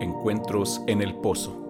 Encuentros en el Pozo.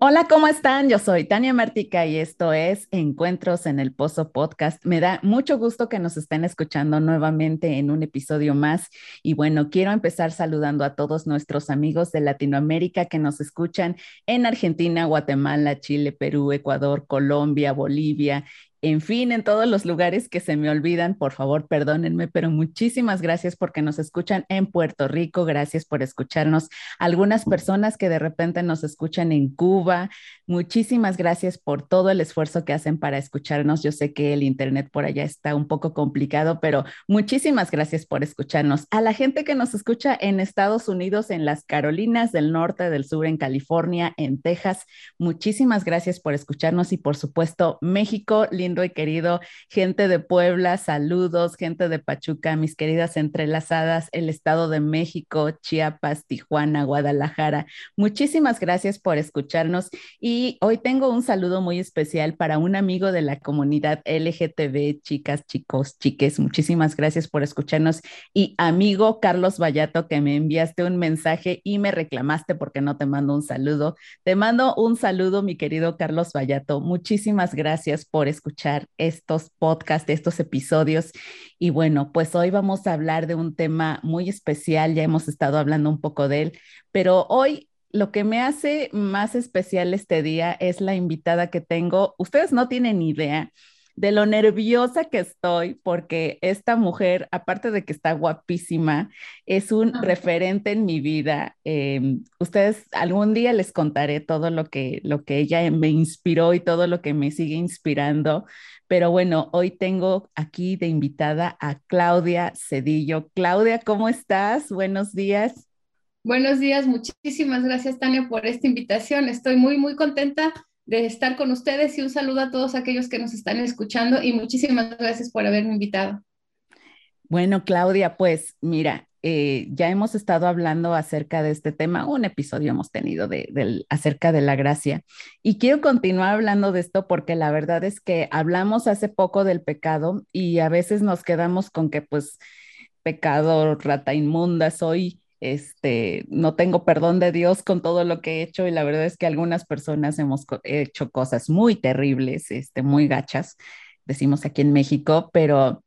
Hola, ¿cómo están? Yo soy Tania Martica y esto es Encuentros en el Pozo Podcast. Me da mucho gusto que nos estén escuchando nuevamente en un episodio más. Y bueno, quiero empezar saludando a todos nuestros amigos de Latinoamérica que nos escuchan en Argentina, Guatemala, Chile, Perú, Ecuador, Colombia, Bolivia en fin, en todos los lugares que se me olvidan, por favor, perdónenme, pero muchísimas gracias porque nos escuchan en Puerto Rico, gracias por escucharnos. Algunas personas que de repente nos escuchan en Cuba, muchísimas gracias por todo el esfuerzo que hacen para escucharnos. Yo sé que el Internet por allá está un poco complicado, pero muchísimas gracias por escucharnos. A la gente que nos escucha en Estados Unidos, en las Carolinas del Norte, del Sur, en California, en Texas, muchísimas gracias por escucharnos y por supuesto México y querido, gente de Puebla, saludos, gente de Pachuca, mis queridas entrelazadas, el Estado de México, Chiapas, Tijuana, Guadalajara. Muchísimas gracias por escucharnos y hoy tengo un saludo muy especial para un amigo de la comunidad LGTB, chicas, chicos, chiques. Muchísimas gracias por escucharnos y amigo Carlos Vallato que me enviaste un mensaje y me reclamaste porque no te mando un saludo. Te mando un saludo, mi querido Carlos Vallato. Muchísimas gracias por escucharnos estos podcasts, estos episodios. Y bueno, pues hoy vamos a hablar de un tema muy especial, ya hemos estado hablando un poco de él, pero hoy lo que me hace más especial este día es la invitada que tengo. Ustedes no tienen idea de lo nerviosa que estoy porque esta mujer, aparte de que está guapísima, es un referente en mi vida. Em, ustedes algún día les contaré todo lo que, lo que ella me inspiró y todo lo que me sigue inspirando. Pero bueno, hoy tengo aquí de invitada a Claudia Cedillo. Claudia, ¿cómo estás? Buenos días. Buenos días, muchísimas gracias Tania por esta invitación. Estoy muy, muy contenta de estar con ustedes y un saludo a todos aquellos que nos están escuchando y muchísimas gracias por haberme invitado. Bueno, Claudia, pues mira, eh, ya hemos estado hablando acerca de este tema, un episodio hemos tenido de, acerca de la gracia y quiero continuar hablando de esto porque la verdad es que hablamos hace poco del pecado y a veces nos quedamos con que pues pecado, rata inmunda, soy este, no tengo perdón de Dios con todo lo que he hecho y la verdad es que algunas personas hemos hecho cosas muy terribles, este, muy gachas, decimos aquí en México, pero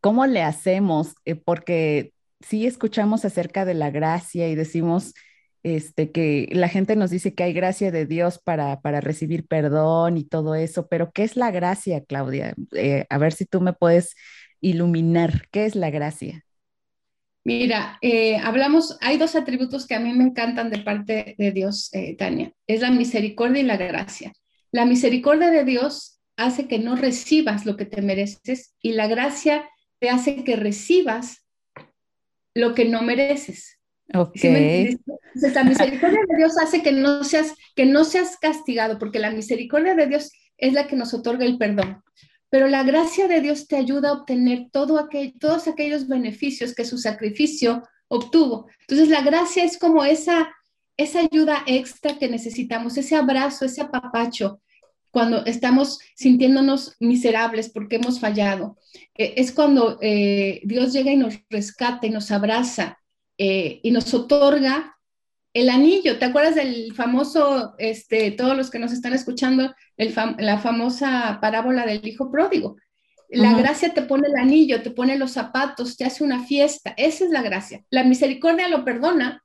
¿cómo le hacemos? Eh, porque sí escuchamos acerca de la gracia y decimos este, que la gente nos dice que hay gracia de Dios para, para recibir perdón y todo eso, pero ¿qué es la gracia, Claudia? Eh, a ver si tú me puedes iluminar, ¿qué es la gracia? Mira, eh, hablamos, hay dos atributos que a mí me encantan de parte de Dios, eh, Tania. Es la misericordia y la gracia. La misericordia de Dios hace que no recibas lo que te mereces y la gracia te hace que recibas lo que no mereces. Okay. la misericordia de Dios hace que no seas que no seas castigado, porque la misericordia de Dios es la que nos otorga el perdón pero la gracia de Dios te ayuda a obtener todos aquellos beneficios que su sacrificio obtuvo. Entonces la gracia es como esa, esa ayuda extra que necesitamos, ese abrazo, ese apapacho cuando estamos sintiéndonos miserables porque hemos fallado. Eh, es cuando eh, Dios llega y nos rescata y nos abraza eh, y nos otorga el anillo, ¿te acuerdas del famoso, este, todos los que nos están escuchando, la famosa parábola del hijo pródigo? La gracia te pone el anillo, te pone los zapatos, te hace una fiesta. Esa es la gracia. La misericordia lo perdona,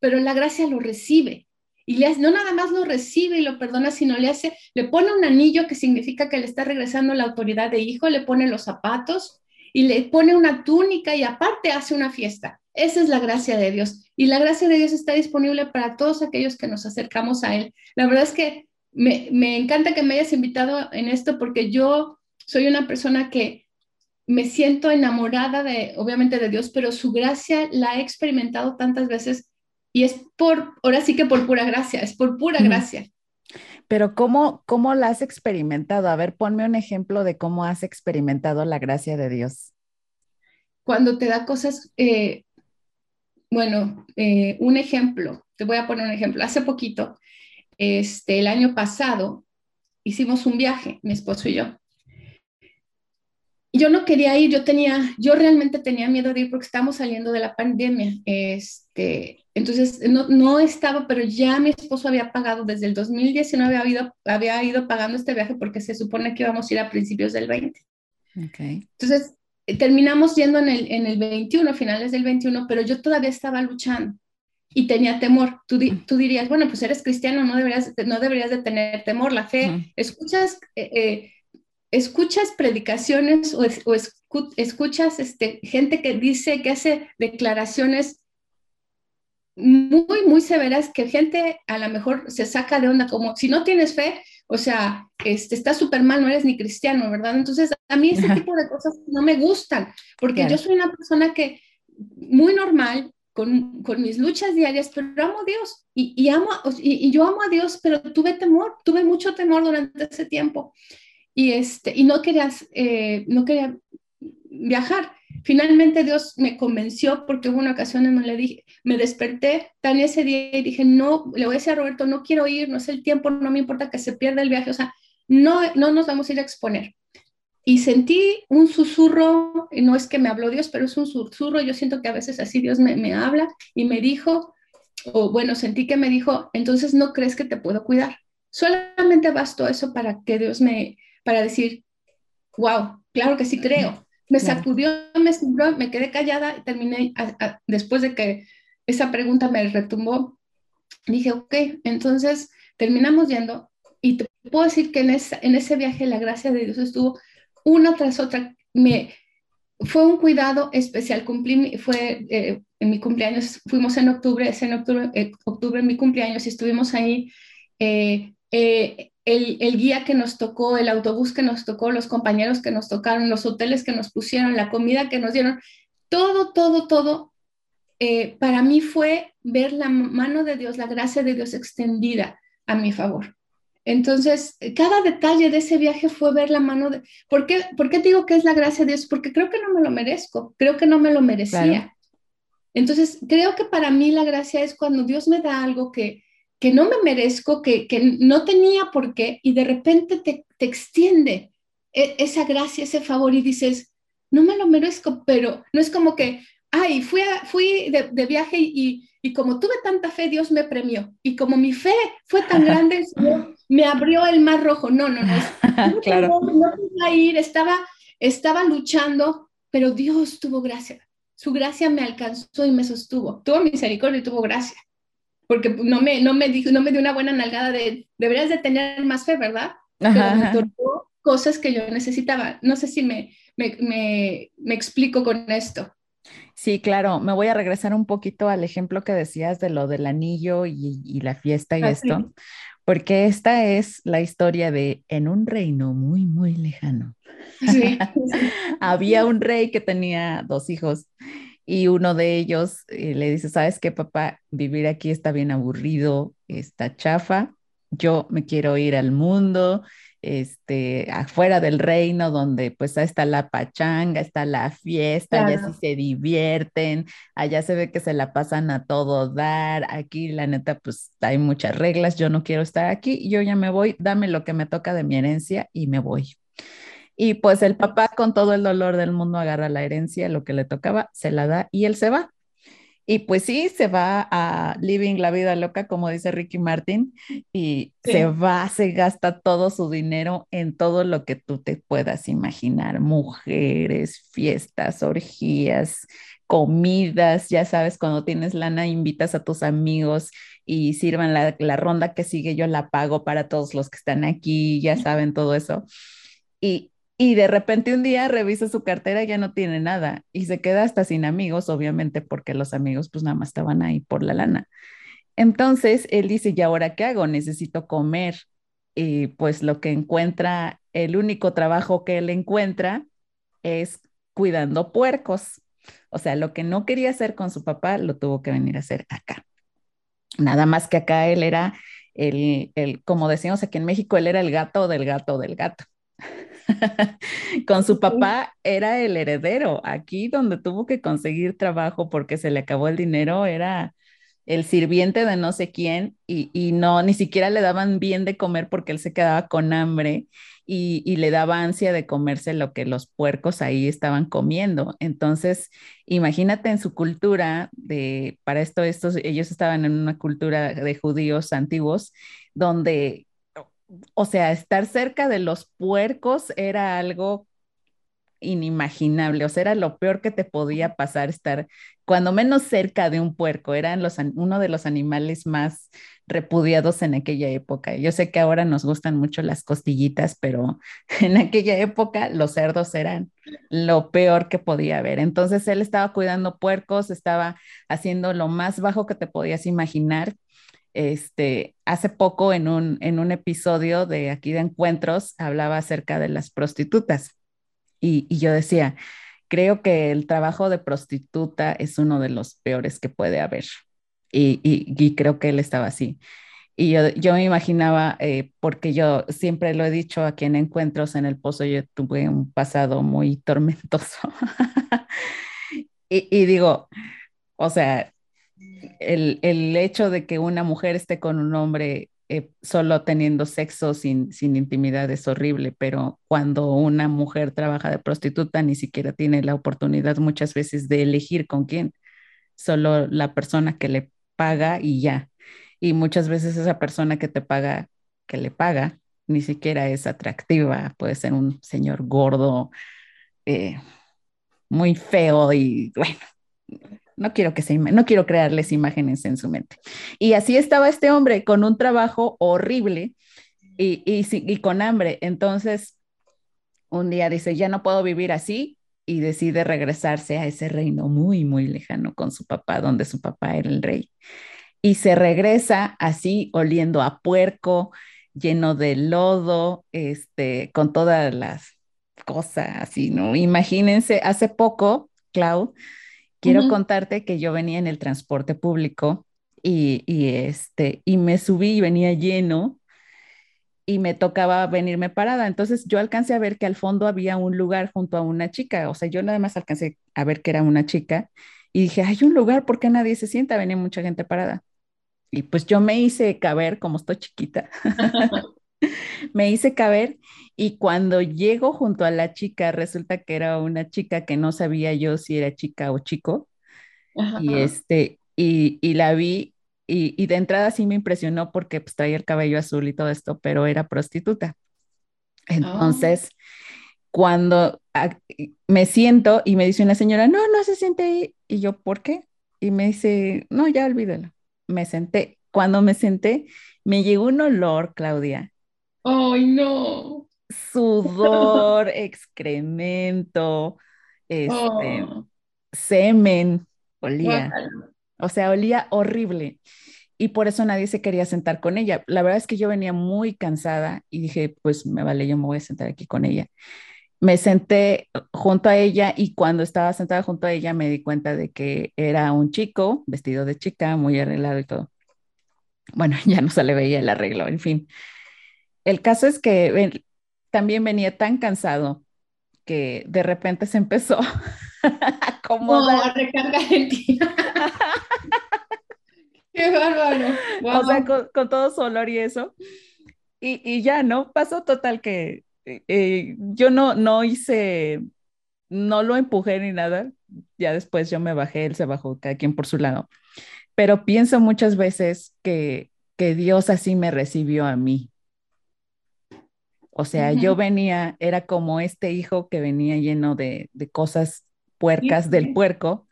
pero la gracia lo recibe. Y le, no nada más lo recibe y lo perdona, sino le hace, le pone un anillo que significa que le está regresando la autoridad de hijo, le pone los zapatos y le pone una túnica y aparte hace una fiesta. Esa es la gracia de Dios. Y la gracia de Dios está disponible para todos aquellos que nos acercamos a Él. La verdad es que me, me encanta que me hayas invitado en esto porque yo soy una persona que me siento enamorada de, obviamente, de Dios, pero su gracia la he experimentado tantas veces y es por, ahora sí que por pura gracia, es por pura gracia. Pero ¿cómo, ¿cómo la has experimentado? A ver, ponme un ejemplo de cómo has experimentado la gracia de Dios. Cuando te da cosas eh, bueno, eh, un ejemplo, te voy a poner un ejemplo. Hace poquito, este, el año pasado, hicimos un viaje, mi esposo y yo. yo no quería ir, yo tenía, yo realmente tenía miedo de ir porque estábamos saliendo de la pandemia. Este, entonces no, no estaba, pero ya mi esposo había pagado desde el 2019, había ido, había ido pagando este viaje porque se supone que íbamos a ir a principios del 20. Okay. Entonces terminamos yendo en el, en el 21, finales del 21, pero yo todavía estaba luchando y tenía temor. Tú, tú dirías, bueno, pues eres cristiano, no deberías, no deberías de tener temor, la fe. Escuchas, eh, eh, escuchas predicaciones o, o escuchas este, gente que dice, que hace declaraciones muy, muy severas que gente a lo mejor se saca de onda, como si no tienes fe, o sea, este, está súper mal, no eres ni cristiano, ¿verdad? Entonces, a mí ese tipo de cosas no me gustan, porque yo soy una persona que muy normal, con, con, mis luchas diarias, pero amo a Dios y, y amo, y, y, yo amo a Dios, pero tuve temor, tuve mucho temor durante ese tiempo y, este, y no, querías, eh, no quería viajar. Finalmente Dios me convenció porque hubo una ocasión en donde le dije, me desperté tan ese día y dije, no, le voy a decir a Roberto, no quiero ir, no es el tiempo, no me importa que se pierda el viaje, o sea, no, no nos vamos a ir a exponer. Y sentí un susurro, no es que me habló Dios, pero es un susurro, yo siento que a veces así Dios me, me habla y me dijo, o bueno, sentí que me dijo, entonces no crees que te puedo cuidar. Solamente bastó eso para que Dios me, para decir, wow, claro que sí creo. Me sacudió, me me quedé callada y terminé, después de que esa pregunta me retumbó, dije, ok, entonces terminamos yendo y te puedo decir que en, en ese viaje la gracia de Dios estuvo una tras otra. Me, fue un cuidado especial, cumplí, fue eh, en mi cumpleaños, fuimos en octubre, es en octubre, eh, octubre en mi cumpleaños y estuvimos ahí. Eh, el, el, guía que nos tocó, el autobús que nos tocó, los compañeros que nos tocaron, los hoteles que nos pusieron, la comida que nos dieron, todo, todo, todo, eh, para mí fue ver la mano de Dios, la gracia de Dios extendida a mi favor. Entonces, cada detalle de ese viaje fue ver la mano de... ¿Por qué, ¿Por qué digo que es la gracia de Dios? Porque creo que no me lo merezco, creo que no me lo merecía. Entonces, creo que para mí la gracia es cuando Dios me da algo que, que no me merezco, que, que no tenía por qué, y de repente te, te extiende e, esa gracia, ese favor, y dices, no me lo merezco, pero no es como que, ay, fui, fui de, de viaje y, y, como tuve tanta fe, Dios me premió. Y como mi fe fue tan grande, me abrió el mar rojo. No, no, no. claro. No, no ir, estaba, estaba luchando, pero Dios tuvo gracia. Su gracia me alcanzó y me sostuvo. Tuvo misericordia y tuvo gracia porque no me, no me, dijo, no me dio una buena nalgada de, deberías de tener más fe, ¿verdad? Pero me cosas que yo necesitaba. No sé si me, me, me, me explico con esto. Sí, claro, me voy a regresar un poquito al ejemplo que decías de lo del anillo y, y la fiesta y ah, esto, porque esta es la historia de en un reino muy, muy lejano. Sí. Había un rey que tenía dos hijos y uno de ellos eh, le dice, ¿sabes qué, papá? Vivir aquí está bien aburrido, está chafa, yo me quiero ir al mundo, este, afuera del reino, donde pues está la pachanga, está la fiesta, allá sí se divierten, allá se ve que se la pasan a todo dar, aquí la neta pues hay muchas reglas, yo no quiero estar aquí, yo ya me voy, dame lo que me toca de mi herencia y me voy. Y pues el papá con todo el dolor del mundo agarra la herencia, lo que le tocaba, se la da y él se va. Y pues sí, se va a living la vida loca, como dice Ricky Martin, y se va, se gasta todo su dinero en todo lo que tú te puedas imaginar, mujeres, fiestas, orgías, comidas, ya sabes, cuando tienes lana, invitas a tus amigos y sirvan la, la ronda que sigue, yo la pago para todos los que están aquí, ya saben todo eso. Y, y de repente un día revisa su cartera y ya no tiene nada y se queda hasta sin amigos, obviamente porque los amigos pues nada más estaban ahí por la lana. Entonces él dice, ¿y ahora qué hago? Necesito comer. Y pues lo que encuentra, el único trabajo que él encuentra es cuidando puercos. O sea, lo que no quería hacer con su papá lo tuvo que venir a hacer acá. Nada más que acá él era el, el como decimos aquí en México, él era el gato del gato del gato. Con su papá era el heredero. Aquí donde tuvo que conseguir trabajo porque se le acabó el dinero era el sirviente de no sé quién y, y, no, ni siquiera le daban bien de comer porque él se quedaba con hambre y, y, le daba ansia de comerse lo que los puercos ahí estaban comiendo. Entonces, imagínate en su cultura de, para esto, estos, ellos estaban en una cultura de judíos antiguos donde, o sea, estar cerca de los puercos era algo inimaginable, o sea, era lo peor que te podía pasar estar cuando menos cerca de un puerco, eran los, uno de los animales más repudiados en aquella época. Yo sé que ahora nos gustan mucho las costillitas, pero en aquella época los cerdos eran lo peor que podía haber. Entonces él estaba cuidando puercos, estaba haciendo lo más bajo que te podías imaginar. Este, hace poco en un, en un episodio de aquí de encuentros hablaba acerca de las prostitutas y, yo decía, creo que el trabajo de prostituta es uno de los peores que puede haber. Y, y, creo que él estaba así. Y yo, yo me imaginaba, eh, porque yo siempre lo he dicho aquí en encuentros en el pozo, yo tuve un pasado muy tormentoso. y, y, digo, o sea, el, el, hecho de que una mujer esté con un hombre eh, solo teniendo sexo sin, sin intimidad es horrible, pero cuando una mujer trabaja de prostituta ni siquiera tiene la oportunidad muchas veces de elegir con quién, solo la persona que le paga y ya. Y muchas veces esa persona que te paga, que le paga, ni siquiera es atractiva, puede ser un señor gordo, eh, muy feo y bueno, no quiero que se, no quiero crearles imágenes en su mente. Y así estaba este hombre con un trabajo horrible y, y, y con hambre. Entonces, un día dice, ya no puedo vivir así y decide regresarse a ese reino muy, muy lejano con su papá, donde su papá era el rey. Y se regresa así, oliendo a puerco, lleno de lodo, este, con todas las cosas así, ¿no? Imagínense, hace poco, Clau, quiero contarte que yo venía en el transporte público y, y, este, y me subí y venía lleno y me tocaba venirme parada. Entonces yo alcancé a ver que al fondo había un lugar junto a una chica. O sea, yo nada más alcancé a ver que era una chica y dije, hay un lugar, ¿por qué nadie se sienta? Venía mucha gente parada. Y pues yo me hice caber, como estoy chiquita, me hice caber y cuando llego junto a la chica, resulta que era una chica que no sabía yo si era chica o chico. Y, este, y, y la vi y, y, de entrada sí me impresionó porque pues, traía el cabello azul y todo esto, pero era prostituta. Entonces, cuando me siento y me dice una señora, no, no se siente ahí. Y yo, ¿por qué? Y me dice, no, ya olvídalo. Me senté. Cuando me senté, me llegó un olor, Claudia, ¡Ay, no! Sudor, excremento, este, oh. semen, olía. O sea, olía horrible. Y por eso nadie se quería sentar con ella. La verdad es que yo venía muy cansada y dije, pues me vale, yo me voy a sentar aquí con ella. Me senté junto a ella y cuando estaba sentada junto a ella me di cuenta de que era un chico vestido de chica, muy arreglado y todo. Bueno, ya no se le veía el arreglo, en fin el caso es que también venía tan cansado que de repente se empezó a acomodar. a recargar el Qué bárbaro. O sea, con, todo su olor y eso. Y, ya, ¿no? Pasó total que eh, yo no, no hice, no lo empujé ni nada. Ya después yo me bajé, él se bajó, cada quien por su lado. Pero pienso muchas veces que, que Dios así me recibió a mí. O sea, yo venía, era como este hijo que venía lleno de, cosas puercas del puerco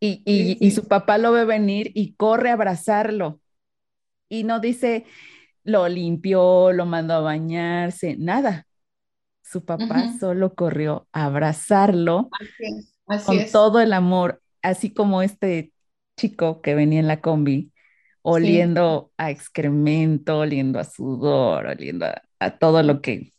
y, y, su papá lo ve venir y corre a abrazarlo. Y no dice, lo limpió, lo mandó a bañarse, nada. Su papá solo corrió a abrazarlo con todo el amor, así como este chico que venía en la combi, oliendo a excremento, oliendo a sudor, oliendo a, a todo lo que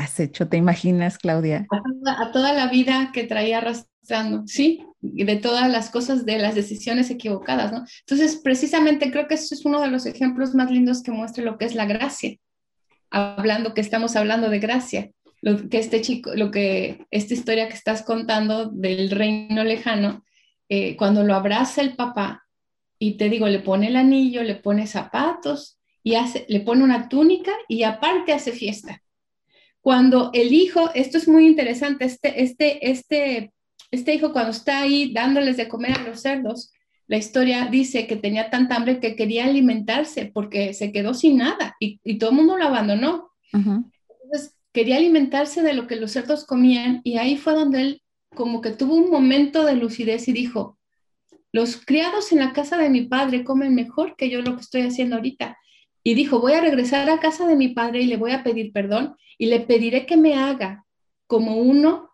has hecho, ¿te imaginas, Claudia? A toda, la vida que traía arrastrando, sí, y de todas las cosas, de las decisiones equivocadas, ¿no? Entonces, precisamente creo que eso es uno de los ejemplos más lindos que muestra lo que es la gracia, hablando que estamos hablando de gracia, lo que este chico, lo que esta historia que estás contando del reino lejano, eh, cuando lo abraza el papá, y te digo, le pone el anillo, le pone zapatos y hace, le pone una túnica y aparte hace fiesta. Cuando el hijo, esto es muy interesante, este, este, este, este hijo cuando está ahí dándoles de comer a los cerdos, la historia dice que tenía tanta hambre que quería alimentarse porque se quedó sin nada y, todo el mundo lo abandonó. Entonces, quería alimentarse de lo que los cerdos comían y ahí fue donde él como que tuvo un momento de lucidez y dijo, los criados en la casa de mi padre comen mejor que yo lo que estoy haciendo ahorita. Y dijo, voy a regresar a casa de mi padre y le voy a pedir perdón y le pediré que me haga como uno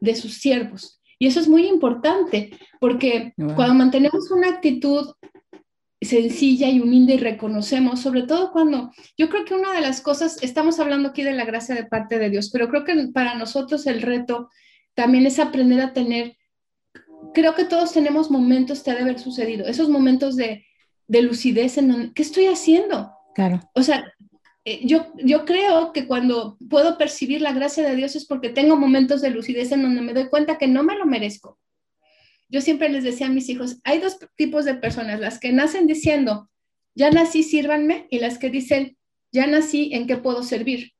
de sus siervos. Y eso es muy importante porque cuando mantenemos una actitud sencilla y humilde y reconocemos, sobre todo cuando yo creo que una de las cosas, estamos hablando aquí de la gracia de parte de Dios, pero creo que para nosotros el reto también es aprender a tener, creo que todos tenemos momentos que ha de haber sucedido, esos momentos de, de lucidez en donde, ¿qué estoy haciendo? Claro. O sea, eh, yo, yo creo que cuando puedo percibir la gracia de Dios es porque tengo momentos de lucidez en donde me doy cuenta que no me lo merezco. Yo siempre les decía a mis hijos, hay dos tipos de personas, las que nacen diciendo, ya nací, sírvanme, y las que dicen, ya nací, ¿en qué puedo servir?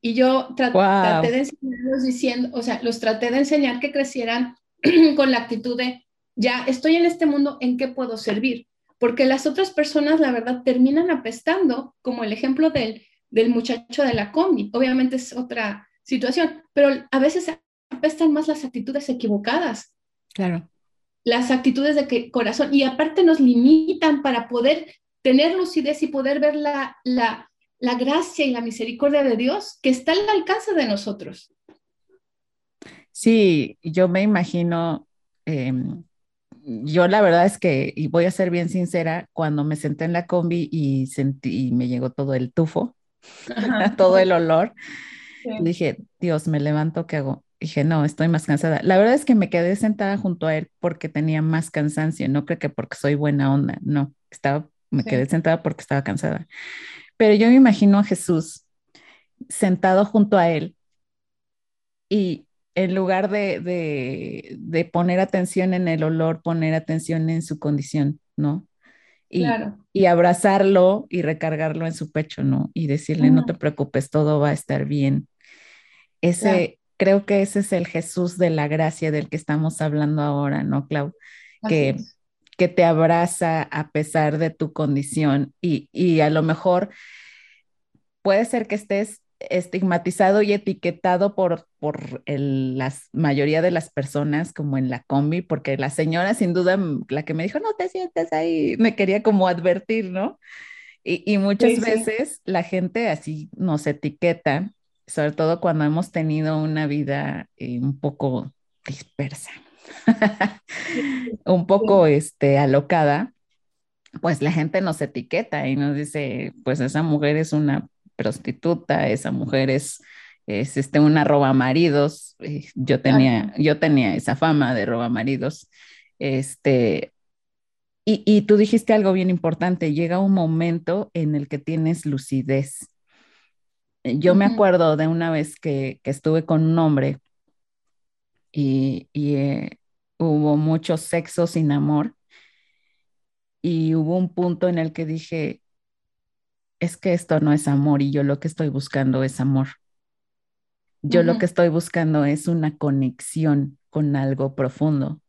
Y yo traté de enseñarlos diciendo, o sea, los traté de enseñar que crecieran con la actitud de, ya estoy en este mundo, ¿en qué puedo servir? Porque las otras personas, la verdad, terminan apestando, como el ejemplo del, del muchacho de la combi. Obviamente es otra situación, pero a veces apestan más las actitudes equivocadas. Claro. Las actitudes de corazón. Y aparte nos limitan para poder tener lucidez y poder ver la, la, la gracia y la misericordia de Dios que está al alcance de nosotros. Sí, yo me imagino, em, yo la verdad es que, y voy a ser bien sincera, cuando me senté en la combi y sentí, y me llegó todo el tufo, todo el olor, dije, Dios, me levanto, ¿qué hago? Dije, no, estoy más cansada. La verdad es que me quedé sentada junto a él porque tenía más cansancio, no creo que porque soy buena onda, no, estaba, me quedé sentada porque estaba cansada. Pero yo me imagino a Jesús sentado junto a él y en lugar de, poner atención en el olor, poner atención en su condición, ¿no? Y, y abrazarlo y recargarlo en su pecho, ¿no? Y decirle, no te preocupes, todo va a estar bien. Ese, creo que ese es el Jesús de la gracia del que estamos hablando ahora, ¿no, Clau? que, que te abraza a pesar de tu condición y, a lo mejor puede ser que estés estigmatizado y etiquetado por, por la mayoría de las personas como en la combi, porque la señora sin duda, la que me dijo, no te sientes ahí, me quería como advertir, ¿no? Y, muchas veces la gente así nos etiqueta, sobre todo cuando hemos tenido una vida eh, un poco dispersa, un poco este, alocada, pues la gente nos etiqueta y nos dice, pues esa mujer es una prostituta, esa mujer es, es este, una roba maridos. Yo tenía, yo tenía esa fama de roba maridos. Este, y, y, tú dijiste algo bien importante, llega un momento en el que tienes lucidez. Yo me acuerdo de una vez que, que estuve con un hombre y, eh, hubo mucho sexo sin amor y hubo un punto en el que dije, es que esto no es amor y yo lo que estoy buscando es amor. Yo lo que estoy buscando es una conexión con algo profundo,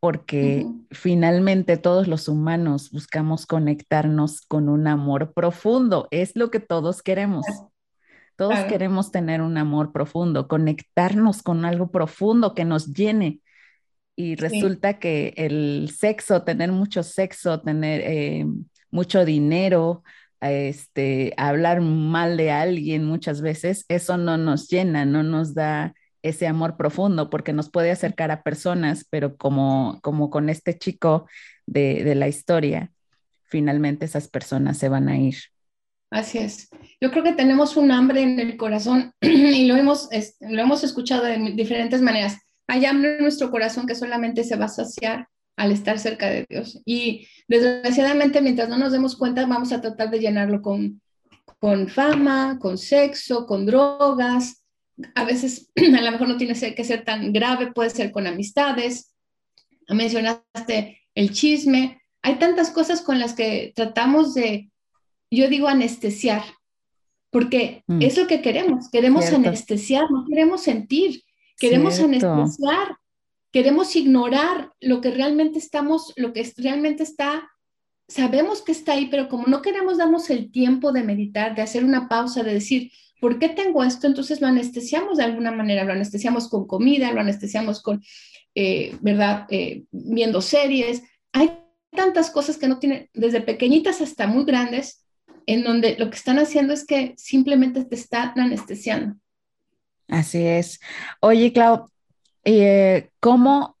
porque finalmente todos los humanos buscamos conectarnos con un amor profundo, es lo que todos queremos. Todos queremos tener un amor profundo, conectarnos con algo profundo que nos llene. Y resulta que el sexo, tener mucho sexo, tener eh, mucho dinero, este, hablar mal de alguien muchas veces, eso no nos llena, no nos da ese amor profundo porque nos puede acercar a personas, pero como, como con este chico de, de la historia, finalmente esas personas se van a ir. Así es. Yo creo que tenemos un hambre en el corazón y lo hemos, lo hemos escuchado de diferentes maneras. Hay hambre en nuestro corazón que solamente se va a saciar al estar cerca de Dios. Y desgraciadamente, mientras no nos demos cuenta, vamos a tratar de llenarlo con, con fama, con sexo, con drogas. A veces, a lo mejor no tiene que ser tan grave, puede ser con amistades. Mencionaste el chisme. hay tantas cosas con las que tratamos de, yo digo, anestesiar, porque mm. es lo que queremos, queremos anestesiar, no queremos sentir, queremos anestesiar, queremos ignorar lo que realmente estamos, lo que realmente está, sabemos que está ahí, pero como no queremos darnos el tiempo de meditar, de hacer una pausa, de decir, ¿por qué tengo esto? Entonces lo anestesiamos de alguna manera, lo anestesiamos con comida, lo anestesiamos con, eh, ¿verdad? Eh, viendo series. Hay tantas cosas que no tienen, desde pequeñitas hasta muy grandes, en donde lo que están haciendo es que simplemente te están anestesiando. Así es. Oye, Clau, eh, ¿cómo?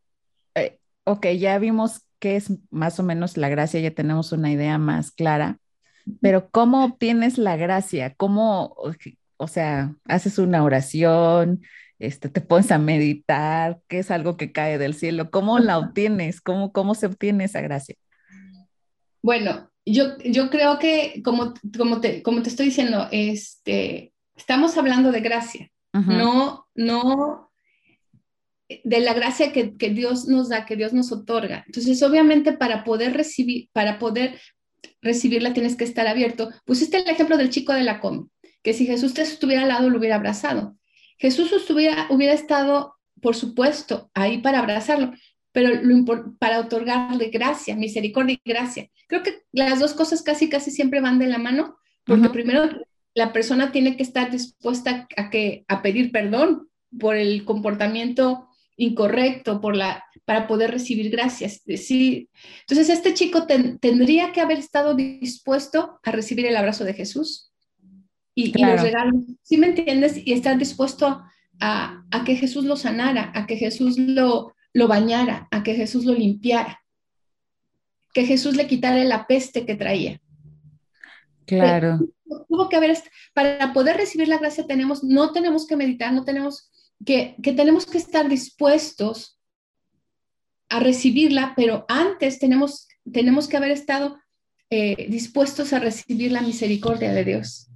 Eh, ok, ya vimos qué es más o menos la gracia, ya tenemos una idea más clara, pero ¿cómo obtienes la gracia? ¿Cómo, o sea, haces una oración, este, te pones a meditar, qué es algo que cae del cielo? ¿Cómo la obtienes? ¿Cómo, cómo se obtiene esa gracia? Bueno, yo, yo creo que, como, como, te, como te estoy diciendo, este, estamos hablando de gracia, no, no de la gracia que, que, Dios nos da, que Dios nos otorga. Entonces, obviamente, para poder recibir, para poder recibirla tienes que estar abierto. Pusiste el ejemplo del chico de la com, que si Jesús te estuviera al lado, lo hubiera abrazado. Jesús estuviera, hubiera estado, por supuesto, ahí para abrazarlo, pero lo para otorgarle gracia, misericordia y gracia. Creo que las dos cosas casi, casi siempre van de la mano, porque primero la persona tiene que estar dispuesta a, que, a pedir perdón por el comportamiento incorrecto, por la, para poder recibir gracias. Sí. Entonces, este chico tendría que haber estado dispuesto a recibir el abrazo de Jesús y, los regalos. ¿Sí me entiendes? Y estar dispuesto a, a que Jesús lo sanara, a que Jesús lo, lo bañara, a que Jesús lo limpiara, que Jesús le quitara la peste que traía. Claro. tuvo que haber, para poder recibir la gracia tenemos, no tenemos que meditar, no tenemos que, que tenemos que estar dispuestos a recibirla, pero antes tenemos, tenemos que haber estado eh, dispuestos a recibir la misericordia de Dios.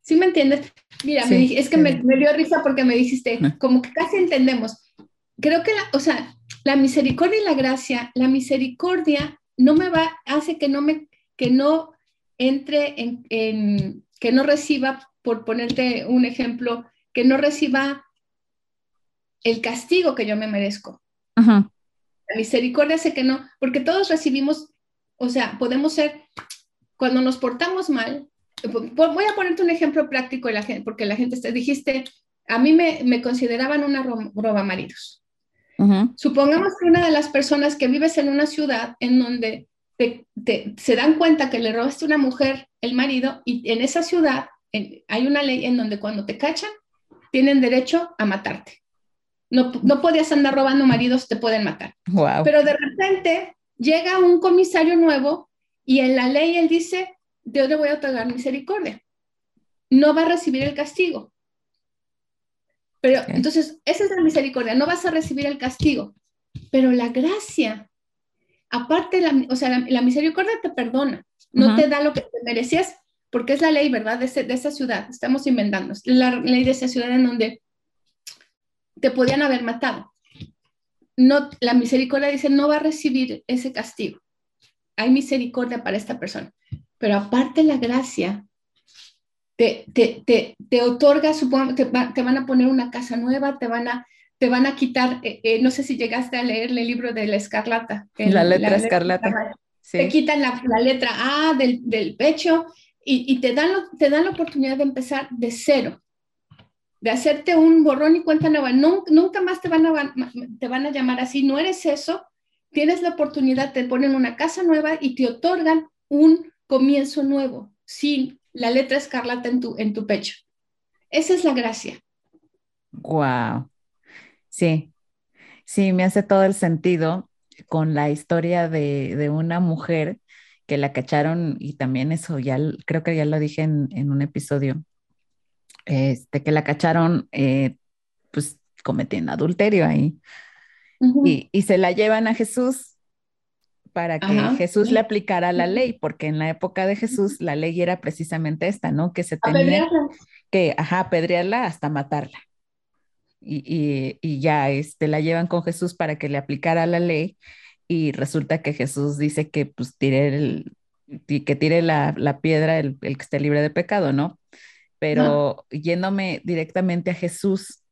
¿Sí me entiendes? Mira, es que me, me, dio risa porque me dijiste, como que casi entendemos. Creo que, la, o sea, la misericordia y la gracia, la misericordia no me va, hace que no me, que no entre en, que no reciba, por ponerte un ejemplo, que no reciba el castigo que yo me merezco. La misericordia hace que no, porque todos recibimos, o sea, podemos ser, cuando nos portamos mal, voy a ponerte un ejemplo práctico, la gente, porque la gente, te dijiste, a mí me, me consideraban una roba maridos. Supongamos que una de las personas que vives en una ciudad en donde se dan cuenta que le robaste a una mujer el marido y en esa ciudad hay una ley en donde cuando te cachan tienen derecho a matarte. No, no podías andar robando maridos, te pueden matar. Pero de repente llega un comisario nuevo y en la ley él dice, yo le voy a otorgar misericordia. No va a recibir el castigo. Pero entonces, esa es la misericordia, no vas a recibir el castigo, pero la gracia, aparte, la, o sea, la, misericordia te perdona, no te da lo que te merecías, porque es la ley, ¿verdad? De, de esa ciudad, estamos inventando, es la ley de esa ciudad en donde te podían haber matado. No, la misericordia dice, no va a recibir ese castigo. Hay misericordia para esta persona. Pero aparte la gracia te, te, te, te otorga, supongo, te, te, van a poner una casa nueva, te van a, te van a quitar, eh, eh, no sé si llegaste a leer el libro de la escarlata. la letra escarlata. Te quitan la, la, letra A del, del pecho y, y, te, dan te dan la oportunidad de empezar de cero, de hacerte un borrón y cuenta nueva. Nunca, más te van, a, te van a llamar así, no eres eso, tienes la oportunidad, te ponen una casa nueva y te otorgan un comienzo nuevo, sin la letra escarlata en tu, en tu pecho. Esa es la gracia. Wow. Sí, sí, me hace todo el sentido con la historia de, una mujer que la cacharon y también eso ya creo que ya lo dije en, un episodio, este, que la cacharon eh, pues cometiendo adulterio ahí. y, y, se la llevan a Jesús para que Jesús le aplicara la ley, porque en la época de Jesús la ley era precisamente esta, ¿no? Que se tenía que, ajá, apedrearla hasta matarla. Y, y, y, ya este, la llevan con Jesús para que le aplicara la ley y resulta que Jesús dice que pues tire, el, que tire la, piedra el, que esté libre de pecado, ¿no? Pero yéndome directamente a Jesús,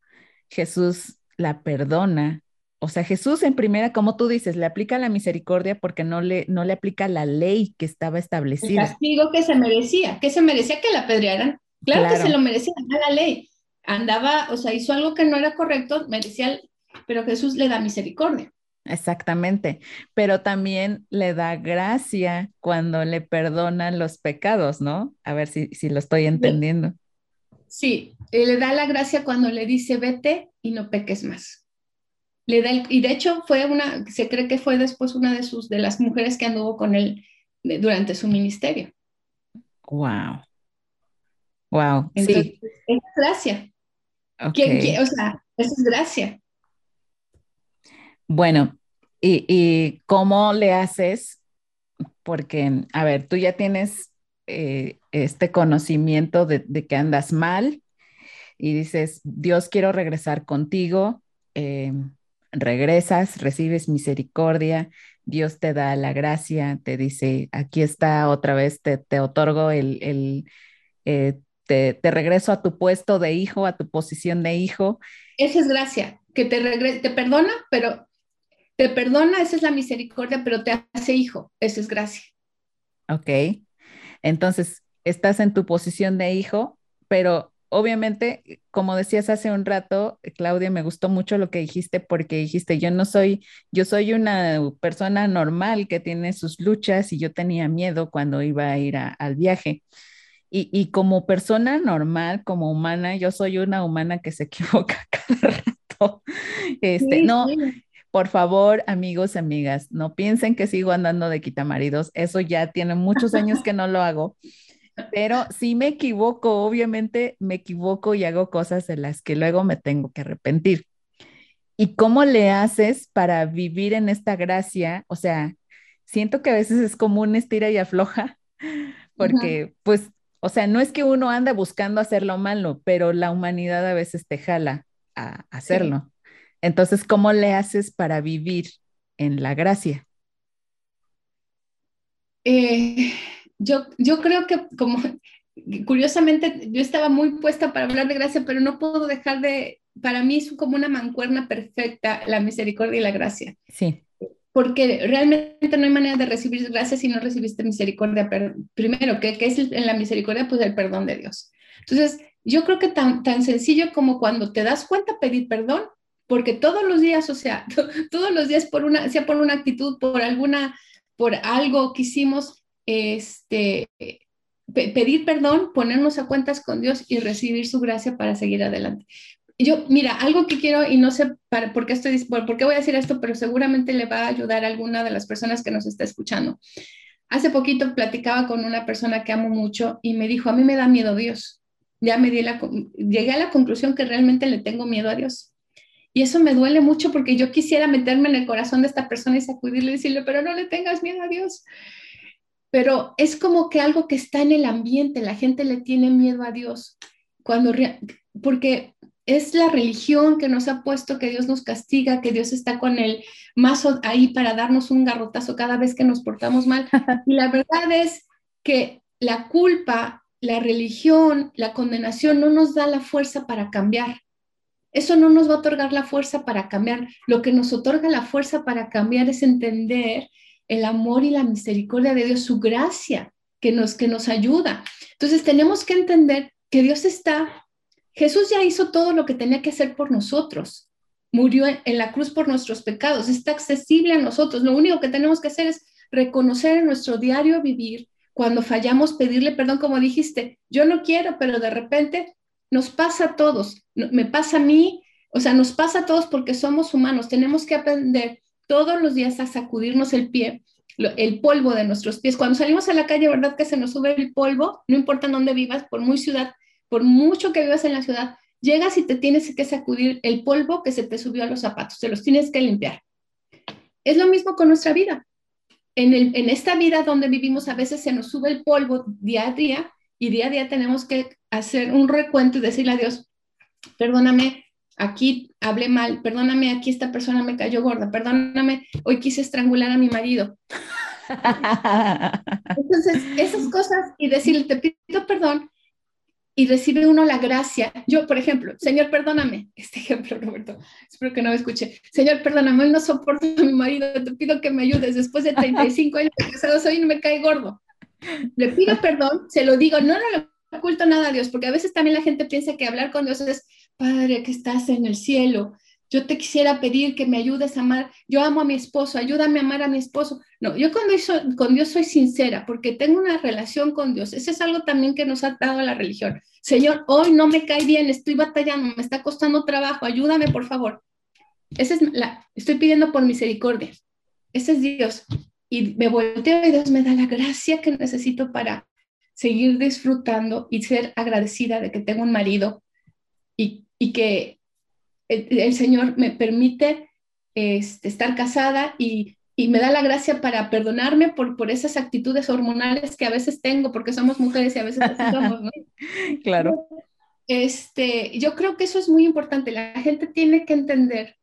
Jesús la perdona. O sea, Jesús en primera, como tú dices, le aplica la misericordia porque no le, no le aplica la ley que estaba establecida. El castigo que se merecía, que se merecía que la apedrearan. Claro, que se lo merecía, la ley. Andaba, o sea, hizo algo que no era correcto, merecía, pero Jesús le da misericordia. Exactamente, pero también le da gracia cuando le perdonan los pecados, ¿no? A ver si, si lo estoy entendiendo. Sí, le da la gracia cuando le dice vete y no peques más. Le da y de hecho fue una, se cree que fue después una de sus, de las mujeres que anduvo con él durante su ministerio. Wow. Wow. sí. Es gracia. Okay. o sea, eso es gracia. Bueno, ¿y, cómo le haces? Porque, a ver, tú ya tienes eh, este conocimiento de, que andas mal y dices, Dios, quiero regresar contigo. Eh, regresas, recibes misericordia, Dios te da la gracia, te dice, aquí está otra vez, te, te otorgo el, el eh, te, te, regreso a tu puesto de hijo, a tu posición de hijo. Esa es gracia, que te, te perdona, pero te perdona, esa es la misericordia, pero te hace hijo, esa es gracia. Ok, entonces estás en tu posición de hijo, pero obviamente, como decías hace un rato, Claudia, me gustó mucho lo que dijiste porque dijiste, yo no soy, yo soy una persona normal que tiene sus luchas y yo tenía miedo cuando iba a ir al viaje. Y, y, como persona normal, como humana, yo soy una humana que se equivoca cada rato. Este, no, por favor, amigos y amigas, no piensen que sigo andando de quitamaridos. Eso ya tiene muchos años que no lo hago. Pero si me equivoco, obviamente me equivoco y hago cosas de las que luego me tengo que arrepentir. ¿Y cómo le haces para vivir en esta gracia? O sea, siento que a veces es como un estira y afloja, porque pues, o sea, no es que uno anda buscando hacer lo malo, pero la humanidad a veces te jala a hacerlo. Entonces, ¿cómo le haces para vivir en la gracia? Eh, yo, yo creo que como curiosamente yo estaba muy puesta para hablar de gracia, pero no puedo dejar de, para mí es como una mancuerna perfecta la misericordia y la gracia. Sí. Porque realmente no hay manera de recibir gracia si no recibiste misericordia. primero, ¿qué, ¿qué, es en la misericordia? Pues el perdón de Dios. Entonces, yo creo que tan, tan sencillo como cuando te das cuenta pedir perdón, porque todos los días, o sea, todos los días por una, sea por una actitud, por alguna, por algo que hicimos, este, pedir perdón, ponernos a cuentas con Dios y recibir su gracia para seguir adelante. Yo, mira, algo que quiero, y no sé para, por, qué estoy, por, qué voy a decir esto, pero seguramente le va a ayudar a alguna de las personas que nos está escuchando. Hace poquito platicaba con una persona que amo mucho y me dijo, a mí me da miedo Dios. Ya me di la, llegué a la conclusión que realmente le tengo miedo a Dios. Y eso me duele mucho porque yo quisiera meterme en el corazón de esta persona y sacudirle y decirle, pero no le tengas miedo a Dios. Pero es como que algo que está en el ambiente, la gente le tiene miedo a Dios, cuando porque es la religión que nos ha puesto que Dios nos castiga, que Dios está con el mazo ahí para darnos un garrotazo cada vez que nos portamos mal. Y la verdad es que la culpa, la religión, la condenación no nos da la fuerza para cambiar. Eso no nos va a otorgar la fuerza para cambiar. Lo que nos otorga la fuerza para cambiar es entender el amor y la misericordia de Dios, su gracia que nos, que nos ayuda. Entonces tenemos que entender que Dios está, Jesús ya hizo todo lo que tenía que hacer por nosotros. Murió en la cruz por nuestros pecados, está accesible a nosotros. Lo único que tenemos que hacer es reconocer en nuestro diario vivir, cuando fallamos, pedirle perdón, como dijiste, yo no quiero, pero de repente nos pasa a todos, me pasa a mí, o sea, nos pasa a todos porque somos humanos. Tenemos que aprender todos los días a sacudirnos el pie, el polvo de nuestros pies. Cuando salimos a la calle, ¿verdad que se nos sube el polvo? No importa dónde vivas, por muy ciudad, por mucho que vivas en la ciudad, llegas y te tienes que sacudir el polvo que se te subió a los zapatos, te los tienes que limpiar. Es lo mismo con nuestra vida. En, en esta vida donde vivimos a veces se nos sube el polvo día a día y día a día tenemos que hacer un recuento y decirle a Dios, perdóname, aquí hablé mal, perdóname, aquí esta persona me cayó gorda, perdóname, hoy quise estrangular a mi marido. Entonces, esas cosas y decirle, te pido perdón y recibe uno la gracia. Yo, por ejemplo, Señor, perdóname. Este ejemplo, Roberto, espero que no me escuche. Señor, perdóname, hoy no soporto a mi marido, te pido que me ayudes. Después de 35 años de casados, hoy no me cae gordo. Le pido perdón, se lo digo, no, no le oculto nada a Dios, porque a veces también la gente piensa que hablar con Dios es, Padre, que estás en el cielo, yo te quisiera pedir que me ayudes a amar, yo amo a mi esposo, ayúdame a amar a mi esposo. No, yo cuando con Dios soy sincera porque tengo una relación con Dios. Ese es algo también que nos ha dado la religión. Señor, hoy no me cae bien, estoy batallando, me está costando trabajo, ayúdame por favor. Esa es la, estoy pidiendo por misericordia. Ese es Dios. Y me volteo y Dios me da la gracia que necesito para seguir disfrutando y ser agradecida de que tengo un marido y, y que el, Señor me permite este, estar casada y, me da la gracia para perdonarme por, por esas actitudes hormonales que a veces tengo, porque somos mujeres y a veces así somos, ¿no? Claro. Este, yo creo que eso es muy importante. La gente tiene que entender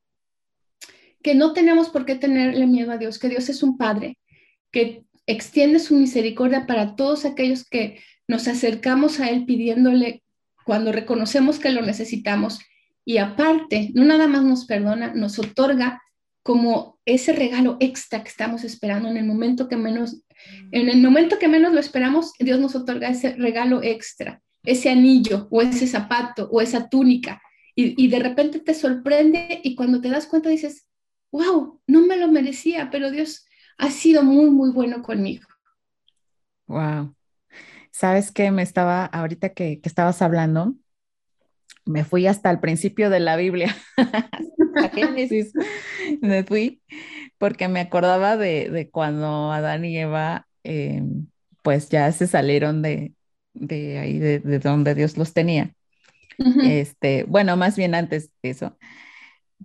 que no tenemos por qué tenerle miedo a Dios, que Dios es un Padre, que extiende su misericordia para todos aquellos que nos acercamos a Él pidiéndole cuando reconocemos que lo necesitamos y aparte, no nada más nos perdona, nos otorga como ese regalo extra que estamos esperando en el momento que menos, en el momento que menos lo esperamos, Dios nos otorga ese regalo extra, ese anillo o ese zapato o esa túnica. Y, y de repente te sorprende y cuando te das cuenta dices, wow, no me lo merecía, pero Dios ha sido muy, muy bueno conmigo. Wow. ¿Sabes qué? Me estaba, ahorita que, que estabas hablando, me fui hasta el principio de la Biblia, a Génesis, me fui porque me acordaba de, cuando Adán y Eva eh, pues ya se salieron de, ahí, de, donde Dios los tenía. este, bueno, más bien antes de eso,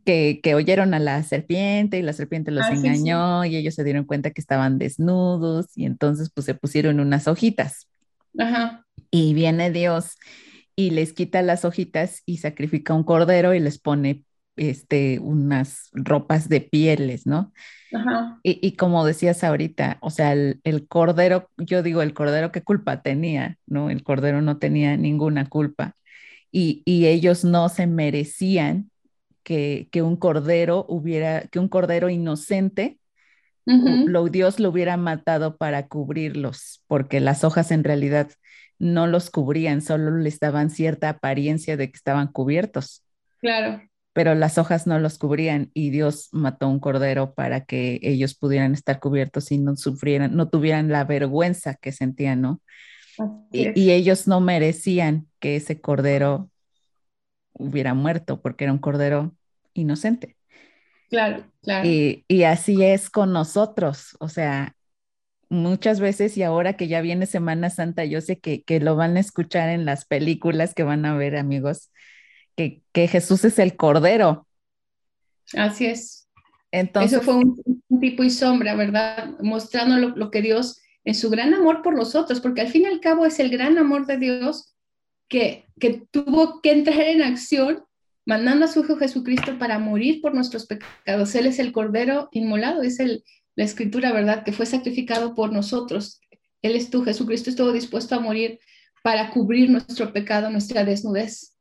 que, oyeron a la serpiente y la serpiente los ah, engañó y ellos se dieron cuenta que estaban desnudos y entonces pues se pusieron unas hojitas. Y viene Dios y les quita las hojitas y sacrifica un cordero y les pone este, unas ropas de pieles, ¿no? Ajá. Y, como decías ahorita, o sea, el, cordero, yo digo, el cordero, ¿qué culpa tenía? ¿No? El cordero no tenía ninguna culpa. Y, ellos no se merecían que, un cordero hubiera, que un cordero inocente, lo, Dios lo hubiera matado para cubrirlos, porque las hojas en realidad no los cubrían, solo les daban cierta apariencia de que estaban cubiertos. Claro. Pero las hojas no los cubrían y Dios mató un cordero para que ellos pudieran estar cubiertos y no sufrieran, no tuvieran la vergüenza que sentían, ¿no? Y, ellos no merecían que ese cordero hubiera muerto porque era un cordero inocente. Claro, claro. Y, y, así es con nosotros, o sea, muchas veces y ahora que ya viene Semana Santa, yo sé que, lo van a escuchar en las películas que van a ver, amigos, que, Jesús es el Cordero. Así es. Entonces, Eso fue un, tipo y sombra, ¿verdad? Mostrando lo, que Dios, en su gran amor por nosotros, porque al fin y al cabo es el gran amor de Dios que, que tuvo que entrar en acción mandando a su Hijo Jesucristo para morir por nuestros pecados. Él es el Cordero inmolado, es el, la escritura, ¿verdad? Que fue sacrificado por nosotros. Él es tú, Jesucristo estuvo dispuesto a morir para cubrir nuestro pecado, nuestra desnudez.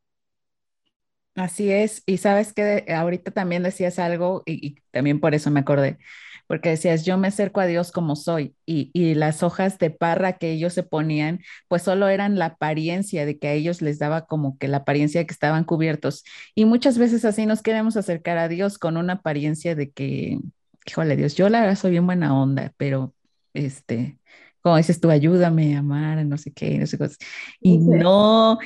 Así es, y sabes que ahorita también decías algo y, también por eso me acordé, porque decías, yo me acerco a Dios como soy y, y, las hojas de parra que ellos se ponían, pues solo eran la apariencia de que a ellos les daba como que la apariencia de que estaban cubiertos. Y muchas veces así nos queremos acercar a Dios con una apariencia de que, híjole Dios, yo la verdad soy bien buena onda, pero este, como dices tú, ayúdame a amar, no sé qué, no sé cosas. Y no,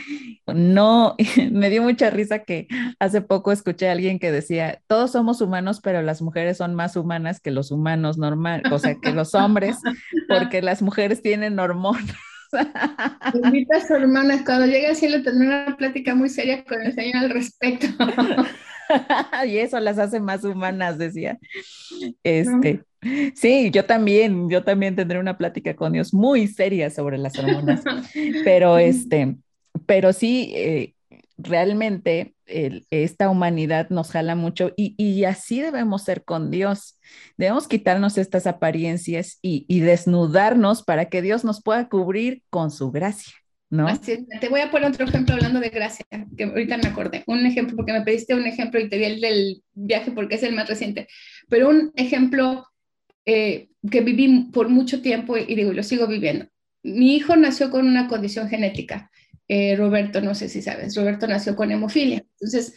no, me dio mucha risa que hace poco escuché a alguien que decía, todos somos humanos, pero las mujeres son más humanas que los humanos normal, o sea, que los hombres, porque las mujeres tienen hormonas. Invita a sus hermanas, cuando llegue al cielo tendré una plática muy seria con el Señor al respecto. y eso las hace más humanas, decía. Este, sí, yo también, yo también tendré una plática con Dios muy seria sobre las hormonas, pero este, pero sí, eh, realmente esta humanidad nos jala mucho y, así debemos ser con Dios. Debemos quitarnos estas apariencias y, desnudarnos para que Dios nos pueda cubrir con su gracia. ¿No? Así Te voy a poner otro ejemplo hablando de gracia, que ahorita me acordé. Un ejemplo, porque me pediste un ejemplo y te di el del viaje porque es el más reciente. Pero un ejemplo eh, que viví por mucho tiempo y digo, lo sigo viviendo. Mi hijo nació con una condición genética eh, Roberto, no sé si sabes, Roberto nació con hemofilia. Entonces,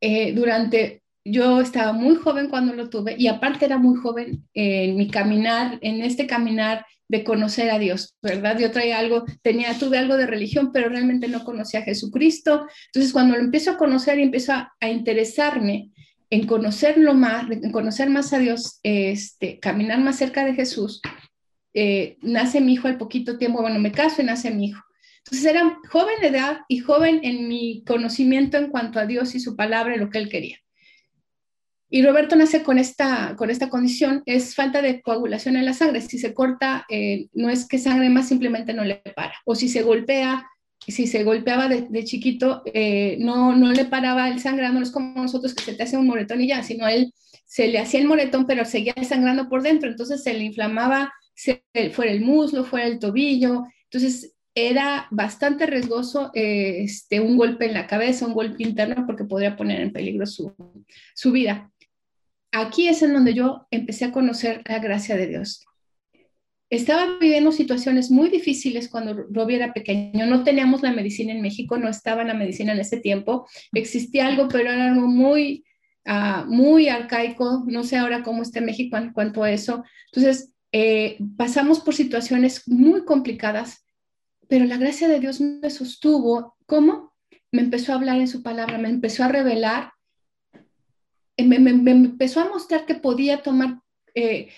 eh, durante, yo estaba muy joven cuando lo tuve y aparte era muy joven en mi caminar, en este caminar de conocer a Dios, ¿verdad? Yo traía algo, tenía, tuve algo de religión, pero realmente no conocía a Jesucristo. Entonces, cuando lo empiezo a conocer y empiezo a, interesarme en conocerlo más, en conocer más a Dios, este, caminar más cerca de Jesús, eh, nace mi hijo al poquito tiempo, bueno, me caso y nace mi hijo. Entonces era joven de edad y joven en mi conocimiento en cuanto a Dios y su palabra y lo que él quería. Y Roberto nace con esta, con esta condición, es falta de coagulación en la sangre. Si se corta, eh, no es que sangre más, simplemente no le para. O si se golpea, si se golpeaba de, chiquito, eh, no, no le paraba el sangrado, no es como nosotros que se te hace un moretón y ya, sino él se le hacía el moretón, pero seguía sangrando por dentro, entonces se le inflamaba, fuera el muslo, fuera el tobillo. Entonces era bastante riesgoso eh, este, un golpe en la cabeza, un golpe interno, porque podría poner en peligro su, su vida. Aquí es en donde yo empecé a conocer la gracia de Dios. Estaba viviendo situaciones muy difíciles cuando Robbie era pequeño. No teníamos la medicina en México, no estaba la medicina en ese tiempo. Existía algo, pero era algo muy, uh, muy arcaico. No sé ahora cómo está México en cuanto a eso. Entonces, eh, pasamos por situaciones muy complicadas pero la gracia de Dios me sostuvo. ¿Cómo? Me empezó a hablar en su palabra, me empezó a revelar, eh, me, empezó a mostrar que podía tomar eh,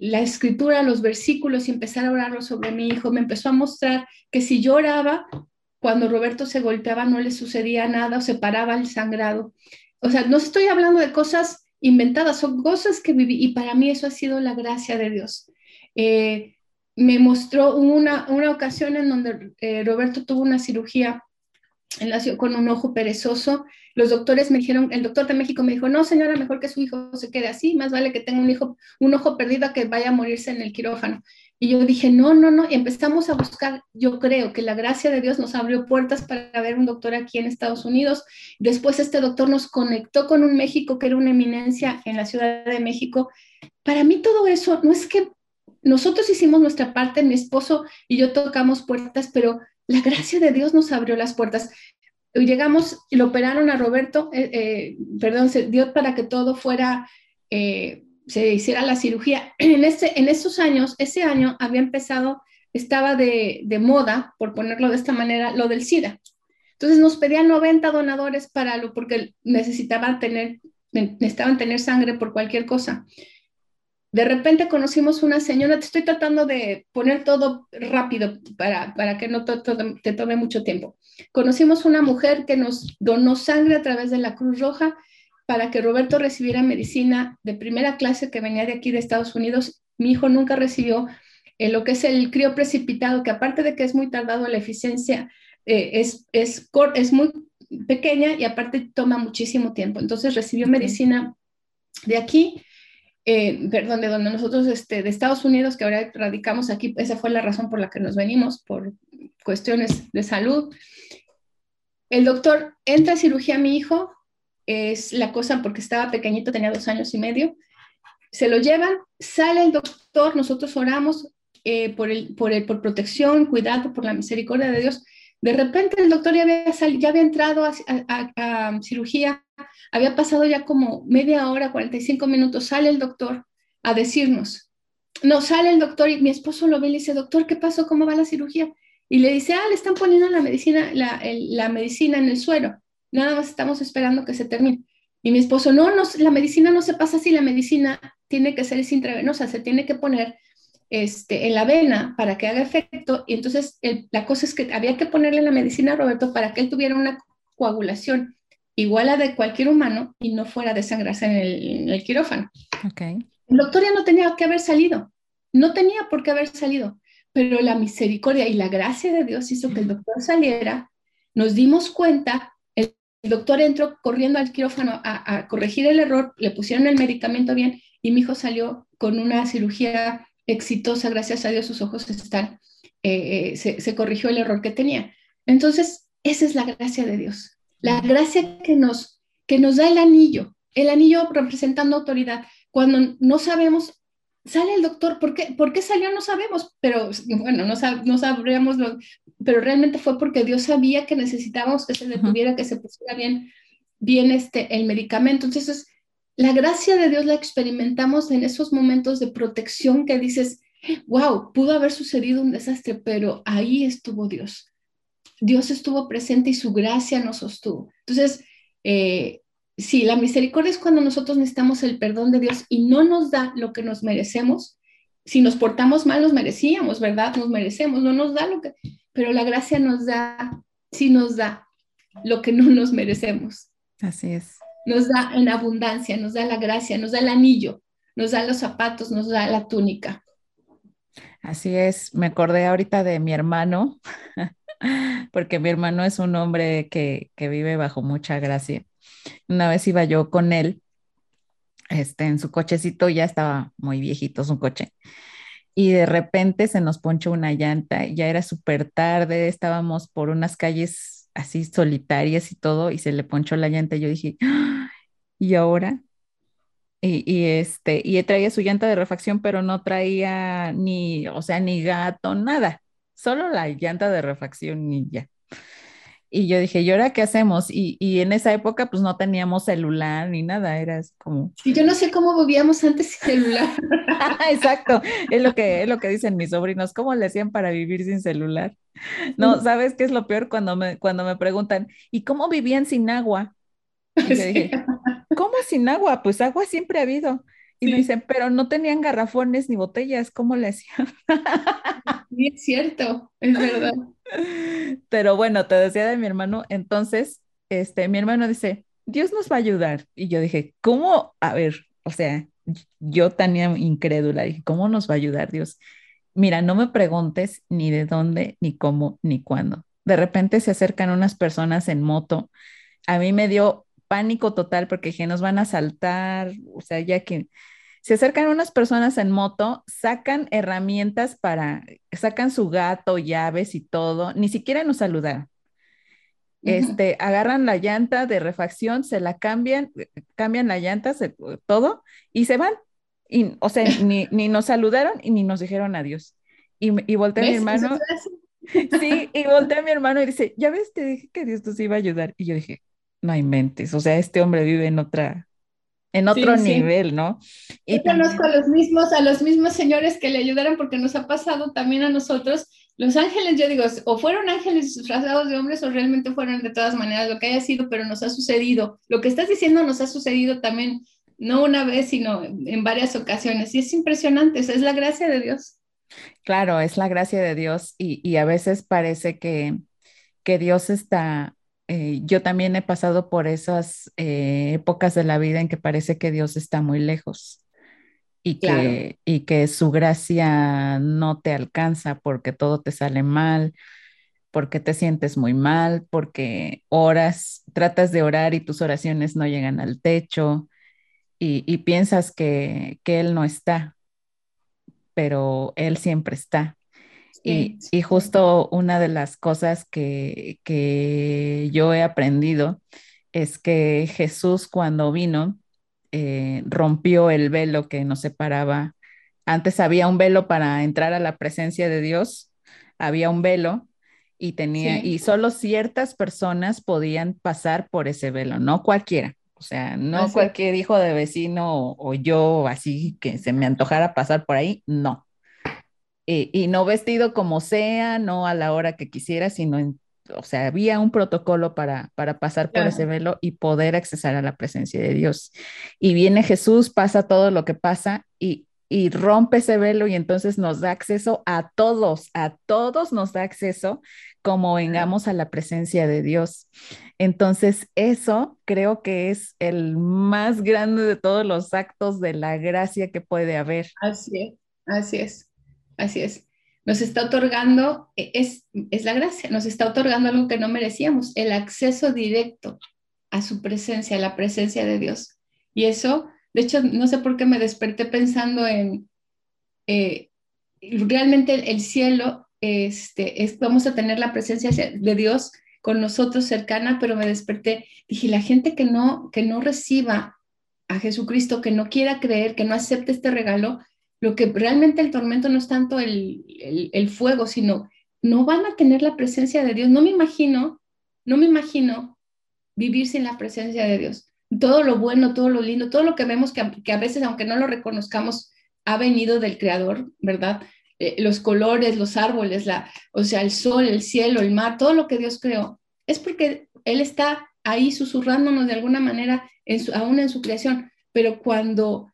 la escritura, los versículos y empezar a orarlo sobre mi hijo. Me empezó a mostrar que si yo oraba, cuando Roberto se golpeaba no le sucedía nada o se paraba el sangrado. O sea, no estoy hablando de cosas inventadas, son cosas que viví y para mí eso ha sido la gracia de Dios. Eh, me mostró una, una ocasión en donde eh, Roberto tuvo una cirugía, nació con un ojo perezoso. Los doctores me dijeron, el doctor de México me dijo, no señora, mejor que su hijo se quede así, más vale que tenga un hijo, un ojo perdido que vaya a morirse en el quirófano. Y yo dije, no, no, no, y empezamos a buscar, yo creo que la gracia de Dios nos abrió puertas para ver un doctor aquí en Estados Unidos. Después este doctor nos conectó con un México que era una eminencia en la Ciudad de México. Para mí todo eso no es que nosotros hicimos nuestra parte, mi esposo y yo tocamos puertas, pero la gracia de Dios nos abrió las puertas. Llegamos y lo operaron a Roberto, eh, eh, perdón, se dio para que todo fuera, eh, se hiciera la cirugía. En, en esos años, ese año había empezado, estaba de, de moda, por ponerlo de esta manera, lo del SIDA. Entonces nos pedían 90 donadores para lo, porque necesitaban tener, necesitaban tener sangre por cualquier cosa de repente conocimos una señora, te estoy tratando de poner todo rápido para, para que no te, tome mucho tiempo. Conocimos una mujer que nos donó sangre a través de la Cruz Roja para que Roberto recibiera medicina de primera clase que venía de aquí de Estados Unidos. Mi hijo nunca recibió eh, lo que es el crío precipitado, que aparte de que es muy tardado la eficiencia, eh, es, es, es muy pequeña y aparte toma muchísimo tiempo. Entonces recibió medicina de aquí eh, perdón, de donde nosotros, este, de Estados Unidos, que ahora radicamos aquí, esa fue la razón por la que nos venimos, por cuestiones de salud. El doctor entra a cirugía a mi hijo, es la cosa porque estaba pequeñito, tenía dos años y medio, se lo llevan, sale el doctor, nosotros oramos eh, por, el, por, el, por protección, cuidado, por la misericordia de Dios. De repente el doctor ya había, ya había entrado a cirugía, había pasado ya como media hora, 45 minutos, sale el doctor a decirnos, no, sale el doctor y mi esposo lo ve y le dice, doctor, ¿qué pasó? ¿Cómo va la cirugía? Y le dice, ah, le están poniendo la medicina, la, la medicina en el suero, nada más estamos esperando que se termine. Y mi esposo, no, no, la medicina no se pasa así, la medicina tiene que ser intravenosa, se tiene que poner este, en la vena para que haga efecto. Y entonces la cosa es que había que ponerle la medicina a Roberto para que él tuviera una coagulación igual a de cualquier humano y no fuera a desangrarse en el, quirófano. Okay. El doctor ya no tenía que haber salido, no tenía por qué haber salido, pero la misericordia y la gracia de Dios hizo que el doctor saliera, nos dimos cuenta, el doctor entró corriendo al quirófano a, corregir el error, le pusieron el medicamento bien y mi hijo salió con una cirugía exitosa, gracias a Dios sus ojos están, eh, se, se corrigió el error que tenía. Entonces, esa es la gracia de Dios, la gracia que nos, que nos da el anillo, el anillo representando autoridad. Cuando no sabemos, sale el doctor, ¿por qué, ¿por qué salió? No sabemos, pero bueno, no, no sabríamos, lo, pero realmente fue porque Dios sabía que necesitábamos que se detuviera, que se pusiera bien, bien este, el medicamento. Entonces, la gracia de Dios la experimentamos en esos momentos de protección que dices, wow, pudo haber sucedido un desastre, pero ahí estuvo Dios. Dios estuvo presente y su gracia nos sostuvo. Entonces, eh, sí, la misericordia es cuando nosotros necesitamos el perdón de Dios y no nos da lo que nos merecemos. Si nos portamos mal, nos merecíamos, ¿verdad? Nos merecemos, no nos da lo que, pero la gracia nos da, sí nos da lo que no nos merecemos. Así es. Nos da en abundancia, nos da la gracia, nos da el anillo, nos da los zapatos, nos da la túnica. Así es, me acordé ahorita de mi hermano, porque mi hermano es un hombre que, que vive bajo mucha gracia. Una vez iba yo con él, este, en su cochecito, ya estaba muy viejito su coche, y de repente se nos ponchó una llanta, ya era súper tarde, estábamos por unas calles así solitarias y todo, y se le ponchó la llanta, yo dije, ¡Ah! ¿y ahora? Y, y, este, y traía su llanta de refacción, pero no traía ni, o sea, ni gato, nada, solo la llanta de refacción y ya. Y yo dije, ¿y ahora qué hacemos? Y, y, en esa época pues no teníamos celular ni nada, era como... Sí, yo no sé cómo vivíamos antes sin celular. Exacto, es lo, que, es lo que dicen mis sobrinos, ¿cómo le hacían para vivir sin celular? No, ¿sabes qué es lo peor cuando me, cuando me preguntan, ¿y cómo vivían sin agua? Y yo dije, ¿cómo sin agua? Pues agua siempre ha habido. Y me dicen, pero no tenían garrafones ni botellas, ¿cómo le hacían? Sí, es cierto, es verdad. Pero bueno, te decía de mi hermano, entonces, este, mi hermano dice, Dios nos va a ayudar. Y yo dije, ¿cómo? A ver, o sea, yo tenía incrédula, dije, ¿cómo nos va a ayudar Dios? Mira, no me preguntes ni de dónde, ni cómo, ni cuándo. De repente se acercan unas personas en moto. A mí me dio pánico total porque dije, nos van a saltar, o sea, ya que se acercan unas personas en moto, sacan herramientas para, sacan su gato, llaves y todo, ni siquiera nos saludaron. Este, agarran la llanta de refacción, se la cambian, cambian la llanta, todo, y se van. Y, o sea, ni, nos saludaron y ni nos dijeron adiós. Y, y volteé a mi hermano. Sí, y volteé a mi hermano y dice, ya ves, te dije que Dios nos iba a ayudar. Y yo dije, no hay mentes, o sea, este hombre vive en otra, en otro nivel, ¿no? Y Yo conozco a los mismos, a los mismos señores que le ayudaron porque nos ha pasado también a nosotros. Los ángeles, yo digo, o fueron ángeles disfrazados de hombres o realmente fueron de todas maneras lo que haya sido, pero nos ha sucedido. Lo que estás diciendo nos ha sucedido también, no una vez, sino en varias ocasiones. Y es impresionante, es la gracia de Dios. Claro, es la gracia de Dios y, y a veces parece que, que Dios está eh, yo también he pasado por esas eh, épocas de la vida en que parece que Dios está muy lejos y que, y que su gracia no te alcanza porque todo te sale mal, porque te sientes muy mal, porque oras, tratas de orar y tus oraciones no llegan al techo y, y piensas que, que Él no está, pero Él siempre está. Y, justo una de las cosas que, que, yo he aprendido es que Jesús cuando vino eh, rompió el velo que nos separaba. Antes había un velo para entrar a la presencia de Dios, había un velo y tenía y solo ciertas personas podían pasar por ese velo, no cualquiera. O sea, no cualquier hijo de vecino o, o yo así que se me antojara pasar por ahí, no y, no vestido como sea, no a la hora que quisiera, sino en, o sea, había un protocolo para, para pasar por ese velo y poder accesar a la presencia de Dios. Y viene Jesús, pasa todo lo que pasa y, y rompe ese velo y entonces nos da acceso a todos, a todos nos da acceso como vengamos a la presencia de Dios. Entonces, eso creo que es el más grande de todos los actos de la gracia que puede haber. Así es, así es. Así es. Nos está otorgando, e, es, es la gracia, nos está otorgando algo que no merecíamos, el acceso directo a su presencia, a la presencia de Dios. Y eso, de hecho, no sé por qué me desperté pensando en, eh, realmente el, cielo, este, es, vamos a tener la presencia de Dios con nosotros cercana, pero me desperté, dije, la gente que no, que no reciba a Jesucristo, que no quiera creer, que no acepte este regalo, lo que realmente el tormento no es tanto el, el, fuego, sino no van a tener la presencia de Dios. No me imagino, no me imagino vivir sin la presencia de Dios. Todo lo bueno, todo lo lindo, todo lo que vemos que, que a veces, aunque no lo reconozcamos, ha venido del Creador, ¿verdad? Eh, los colores, los árboles, la, o sea, el sol, el cielo, el mar, todo lo que Dios creó, es porque Él está ahí susurrándonos de alguna manera, en aún en su creación. Pero cuando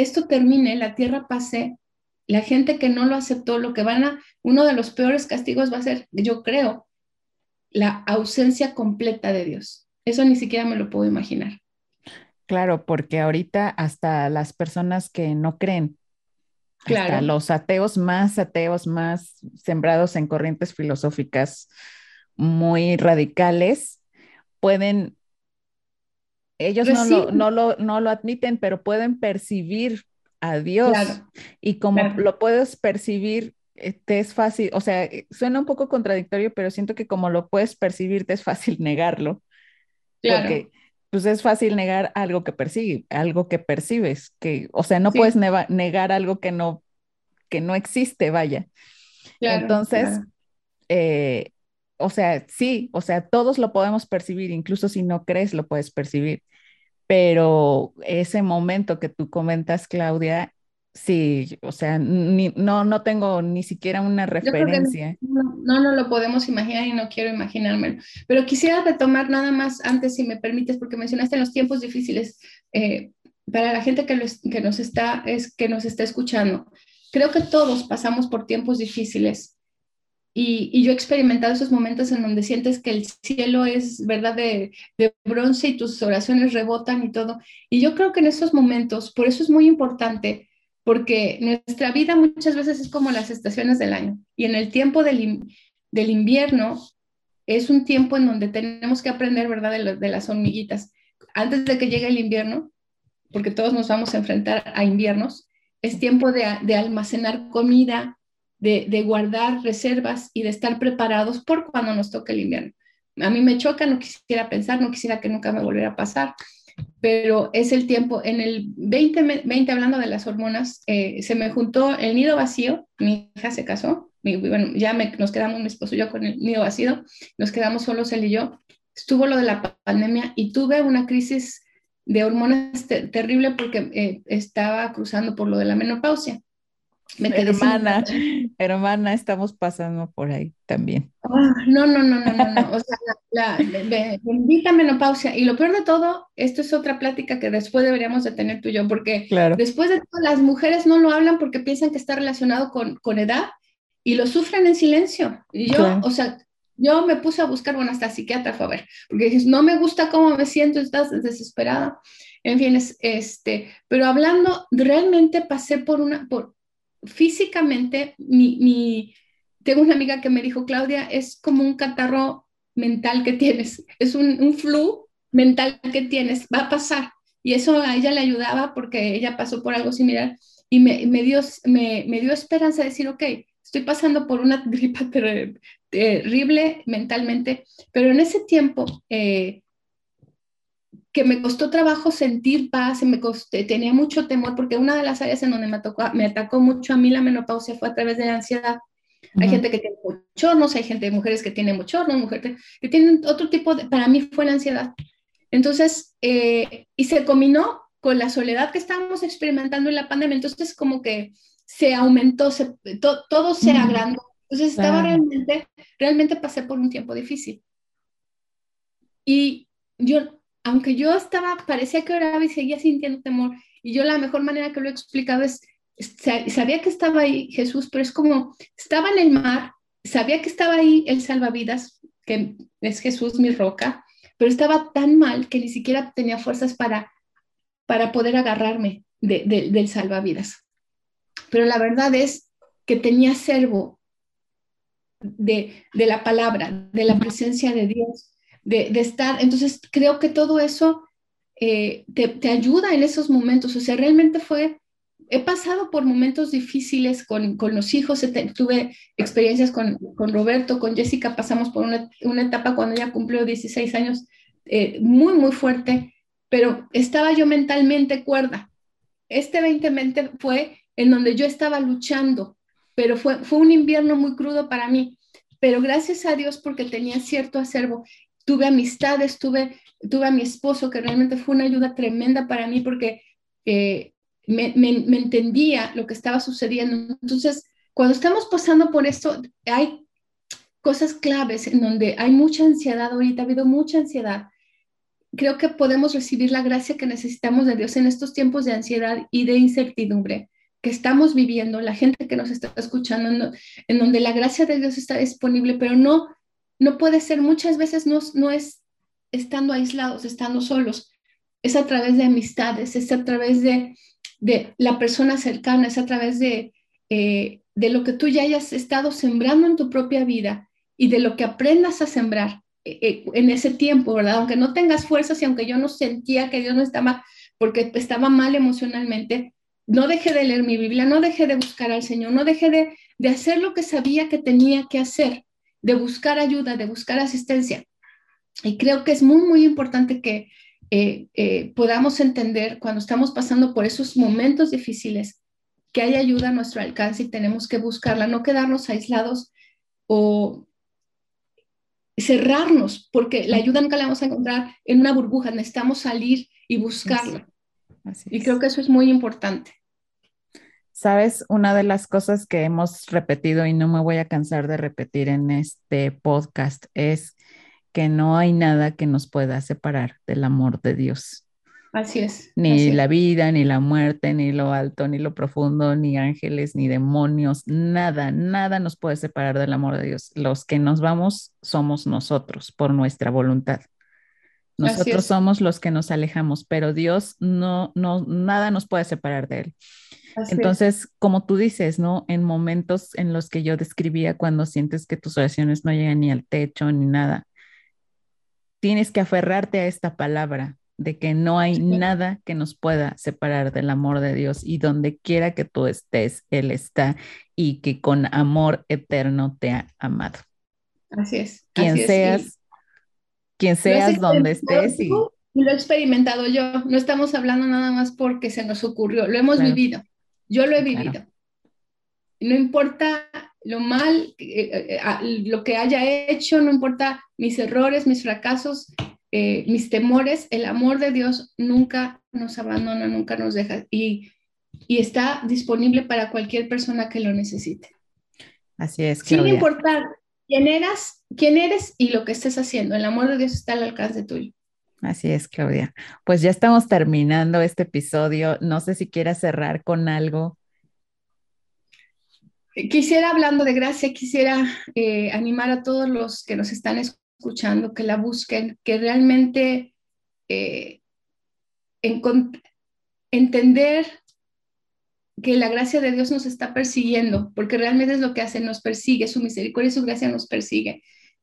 esto termine, la tierra pase, la gente que no lo aceptó, lo que van a, uno de los peores castigos va a ser, yo creo, la ausencia completa de Dios. Eso ni siquiera me lo puedo imaginar. Claro, porque ahorita hasta las personas que no creen, hasta los ateos más ateos, más sembrados en corrientes filosóficas muy radicales, pueden, ellos no lo, no, lo, no lo, admiten, pero pueden percibir a Dios. Y como lo puedes percibir, eh, te es fácil, o sea, eh, suena un poco contradictorio, pero siento que como lo puedes percibir, te es fácil negarlo. Claro. Porque pues es fácil negar algo que persigue, algo que percibes, que, o sea, no puedes negar algo que no, que no existe, vaya. Entonces, eh, o sea, sí, o sea, todos lo podemos percibir, incluso si no crees, lo puedes percibir. Pero ese momento que tú comentas, Claudia, Sí, o sea, no, no tengo ni siquiera una referencia. No, no, lo podemos imaginar y no quiero imaginármelo. Pero quisiera retomar nada más antes, si me permites, porque mencionaste los tiempos difíciles eh, para la gente que, que, nos está, es, que nos está escuchando. Creo que todos pasamos por tiempos difíciles y, yo he experimentado esos momentos en donde sientes que el cielo es, ¿verdad?, de, bronce y tus oraciones rebotan y todo. Y yo creo que en esos momentos, por eso es muy importante porque nuestra vida muchas veces es como las estaciones del año y en el tiempo del, del invierno es un tiempo en donde tenemos que aprender, ¿verdad?, de, las hormiguitas. Antes de que llegue el invierno, porque todos nos vamos a enfrentar a inviernos, es tiempo de almacenar comida, de, guardar reservas y de estar preparados por cuando nos toque el invierno. A mí me choca, no quisiera pensar, no quisiera que nunca me volviera a pasar, pero es el tiempo. En el 2020, hablando de las hormonas, eh, se me juntó el nido vacío, mi hija se casó, bueno, ya nos quedamos mi esposo y yo con el nido vacío, nos quedamos solos él y yo. Estuvo lo de la pandemia y tuve una crisis de hormonas terrible porque eh, estaba cruzando por lo de la menopausia hermana, hermana, estamos pasando por ahí también. Ah, no, no, no, no, no, no. O sea, la, bendita menopausia. Y lo peor de todo, esto es otra plática que después deberíamos de tener tú y yo, porque después de todo, las mujeres no lo hablan porque piensan que está relacionado con, con edad y lo sufren en silencio. Y yo, o sea, yo me puse a buscar, bueno, hasta psiquiatra fue a ver, porque dices, no me gusta cómo me siento, estás desesperada. En fin, es, este, pero hablando, realmente pasé por una, por, físicamente, mi, tengo una amiga que me dijo, Claudia, es como un catarro mental que tienes, es un, un flu mental que tienes, va a pasar. Y eso a ella le ayudaba porque ella pasó por algo similar y me, me dio, me, me, dio esperanza de decir, ok, estoy pasando por una gripa terrible mentalmente, pero en ese tiempo eh, que me costó trabajo sentir paz, me costé, tenía mucho temor, porque una de las áreas en donde me, atacó mucho a mí la menopausia fue a través de la ansiedad. Hay gente que tiene bochornos, hay gente, mujeres que tienen bochornos, mujeres que tienen otro tipo de, para mí fue la ansiedad. Entonces, eh, y se combinó con la soledad que estábamos experimentando en la pandemia, entonces como que se aumentó, se, todo se agrandó. Entonces estaba realmente, realmente pasé por un tiempo difícil. Y yo aunque yo estaba, parecía que oraba y seguía sintiendo temor, y yo la mejor manera que lo he explicado es, sabía que estaba ahí Jesús, pero es como, estaba en el mar, sabía que estaba ahí el salvavidas, que es Jesús mi roca, pero estaba tan mal que ni siquiera tenía fuerzas para, para poder agarrarme del salvavidas. Pero la verdad es que tenía servo de, de la palabra, de la presencia de Dios, de, estar. Entonces, creo que todo eso eh, te, ayuda en esos momentos. O sea, realmente fue, he pasado por momentos difíciles con, los hijos, tuve experiencias con, Roberto, con Jessica, pasamos por una, etapa cuando ella cumplió 16 años eh, muy, muy fuerte, pero estaba yo mentalmente cuerda. Este 2020 fue en donde yo estaba luchando, pero fue, fue un invierno muy crudo para mí. Pero gracias a Dios porque tenía cierto acervo tuve amistades, tuve, tuve a mi esposo, que realmente fue una ayuda tremenda para mí porque eh, me, entendía lo que estaba sucediendo. Entonces, cuando estamos pasando por esto, hay cosas claves en donde hay mucha ansiedad, ahorita ha habido mucha ansiedad. Creo que podemos recibir la gracia que necesitamos de Dios en estos tiempos de ansiedad y de incertidumbre que estamos viviendo, la gente que nos está escuchando, en donde la gracia de Dios está disponible, pero no no puede ser, muchas veces no, es estando aislados, estando solos, es a través de amistades, es a través de, la persona cercana, es a través de, eh, de lo que tú ya hayas estado sembrando en tu propia vida y de lo que aprendas a sembrar eh, eh, en ese tiempo, ¿verdad? Aunque no tengas fuerzas y aunque yo no sentía que Dios no estaba, porque estaba mal emocionalmente, no dejé de leer mi Biblia, no dejé de buscar al Señor, no dejé de, de hacer lo que sabía que tenía que hacer de buscar ayuda, de buscar asistencia. Y creo que es muy, muy importante que eh, eh, podamos entender cuando estamos pasando por esos momentos difíciles que hay ayuda a nuestro alcance y tenemos que buscarla, no quedarnos aislados o cerrarnos, porque la ayuda nunca la vamos a encontrar en una burbuja, necesitamos salir y buscarla. y creo que eso es muy importante. Sabes, una de las cosas que hemos repetido y no me voy a cansar de repetir en este podcast es que no hay nada que nos pueda separar del amor de Dios. Así es. Ni la vida, ni la muerte, ni lo alto, ni lo profundo, ni ángeles, ni demonios, nada, nada nos puede separar del amor de Dios. Los que nos vamos somos nosotros por nuestra voluntad. Nosotros somos los que nos alejamos, pero Dios no, no, nada nos puede separar de Él. Entonces, como tú dices, ¿no? En momentos en los que yo describía cuando sientes que tus oraciones no llegan ni al techo ni nada, tienes que aferrarte a esta palabra de que no hay nada que nos pueda separar del amor de Dios y donde quiera que tú estés, Él está y que con amor eterno te ha amado. Así es. Quien seas, quien seas, donde estés. Y... lo he experimentado yo, no estamos hablando nada más porque se nos ocurrió, lo hemos vivido. Yo lo he vivido. No importa lo mal, eh, eh, lo que haya hecho, no importa mis errores, mis fracasos, eh, mis temores, el amor de Dios nunca nos abandona, nunca nos deja y, está disponible para cualquier persona que lo necesite. Así es. Sin importar quién eras, quién eres y lo que estés haciendo, el amor de Dios está al alcance tuyo. Así es, Claudia. Pues ya estamos terminando este episodio. No sé si quieras cerrar con algo. Quisiera, hablando de gracia, quisiera eh, animar a todos los que nos están escuchando que la busquen, que realmente eh, entender que la gracia de Dios nos está persiguiendo, porque realmente es lo que hace, nos persigue, su misericordia y su gracia nos persigue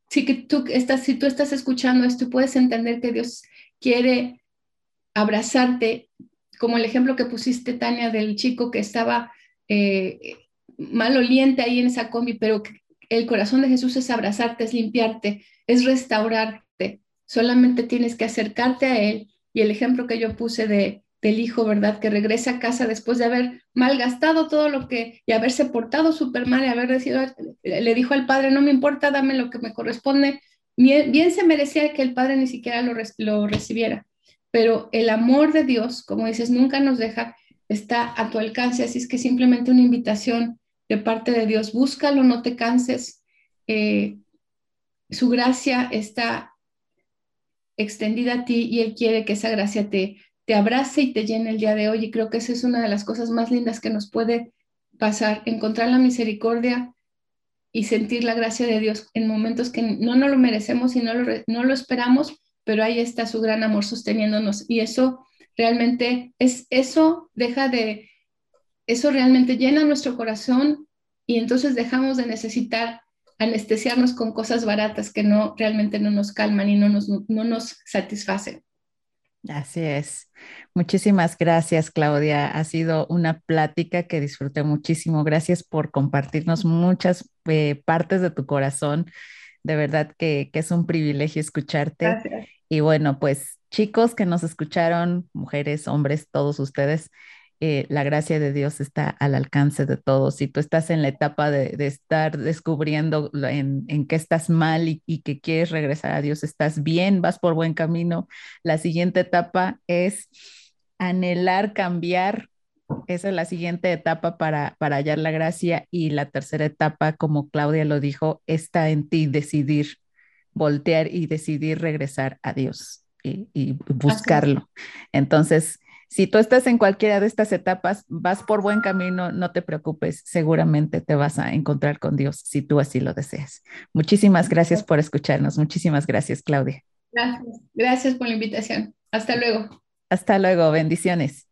si que tú estás, si tú estás escuchando esto, puedes entender que Dios quiere abrazarte, como el ejemplo que pusiste, Tania, del chico que estaba eh, maloliente ahí en esa combi, pero el corazón de Jesús es abrazarte, es limpiarte, es restaurarte. Solamente tienes que acercarte a Él. Y el ejemplo que yo puse de del hijo, ¿verdad? Que regresa a casa después de haber malgastado todo lo que y haberse portado súper mal y haber decidido, le dijo al padre, no me importa, dame lo que me corresponde. Bien, se merecía que el padre ni siquiera lo, lo recibiera, pero el amor de Dios, como dices, nunca nos deja, está a tu alcance, así es que simplemente una invitación de parte de Dios, búscalo, no te canses. Eh, su gracia está extendida a ti y Él quiere que esa gracia te te abrace y te llene el día de hoy. Y creo que esa es una de las cosas más lindas que nos puede pasar, encontrar la misericordia y sentir la gracia de Dios en momentos que no nos lo merecemos y no lo, no lo esperamos, pero ahí está su gran amor sosteniéndonos. Y eso realmente es, eso deja de, eso realmente llena nuestro corazón y entonces dejamos de necesitar anestesiarnos con cosas baratas que no realmente no nos calman y no nos, no nos satisfacen. Así es. Muchísimas gracias, Claudia. Ha sido una plática que disfruté muchísimo. Gracias por compartirnos muchas eh, partes de tu corazón. De verdad que, que es un privilegio escucharte. Gracias. Y bueno, pues chicos que nos escucharon, mujeres, hombres, todos ustedes, eh, la gracia de Dios está al alcance de todos. Si tú estás en la etapa de, estar descubriendo en, en qué estás mal y, y, que quieres regresar a Dios, estás bien, vas por buen camino. La siguiente etapa es anhelar cambiar. Esa es la siguiente etapa para, para hallar la gracia. Y la tercera etapa, como Claudia lo dijo, está en ti decidir, voltear y decidir regresar a Dios y, y buscarlo. Entonces, si tú estás en cualquiera de estas etapas, vas por buen camino, no te preocupes, seguramente te vas a encontrar con Dios si tú así lo deseas. Muchísimas gracias por escucharnos. Muchísimas gracias, Claudia. Gracias. Gracias por la invitación. Hasta luego. Hasta luego. Bendiciones.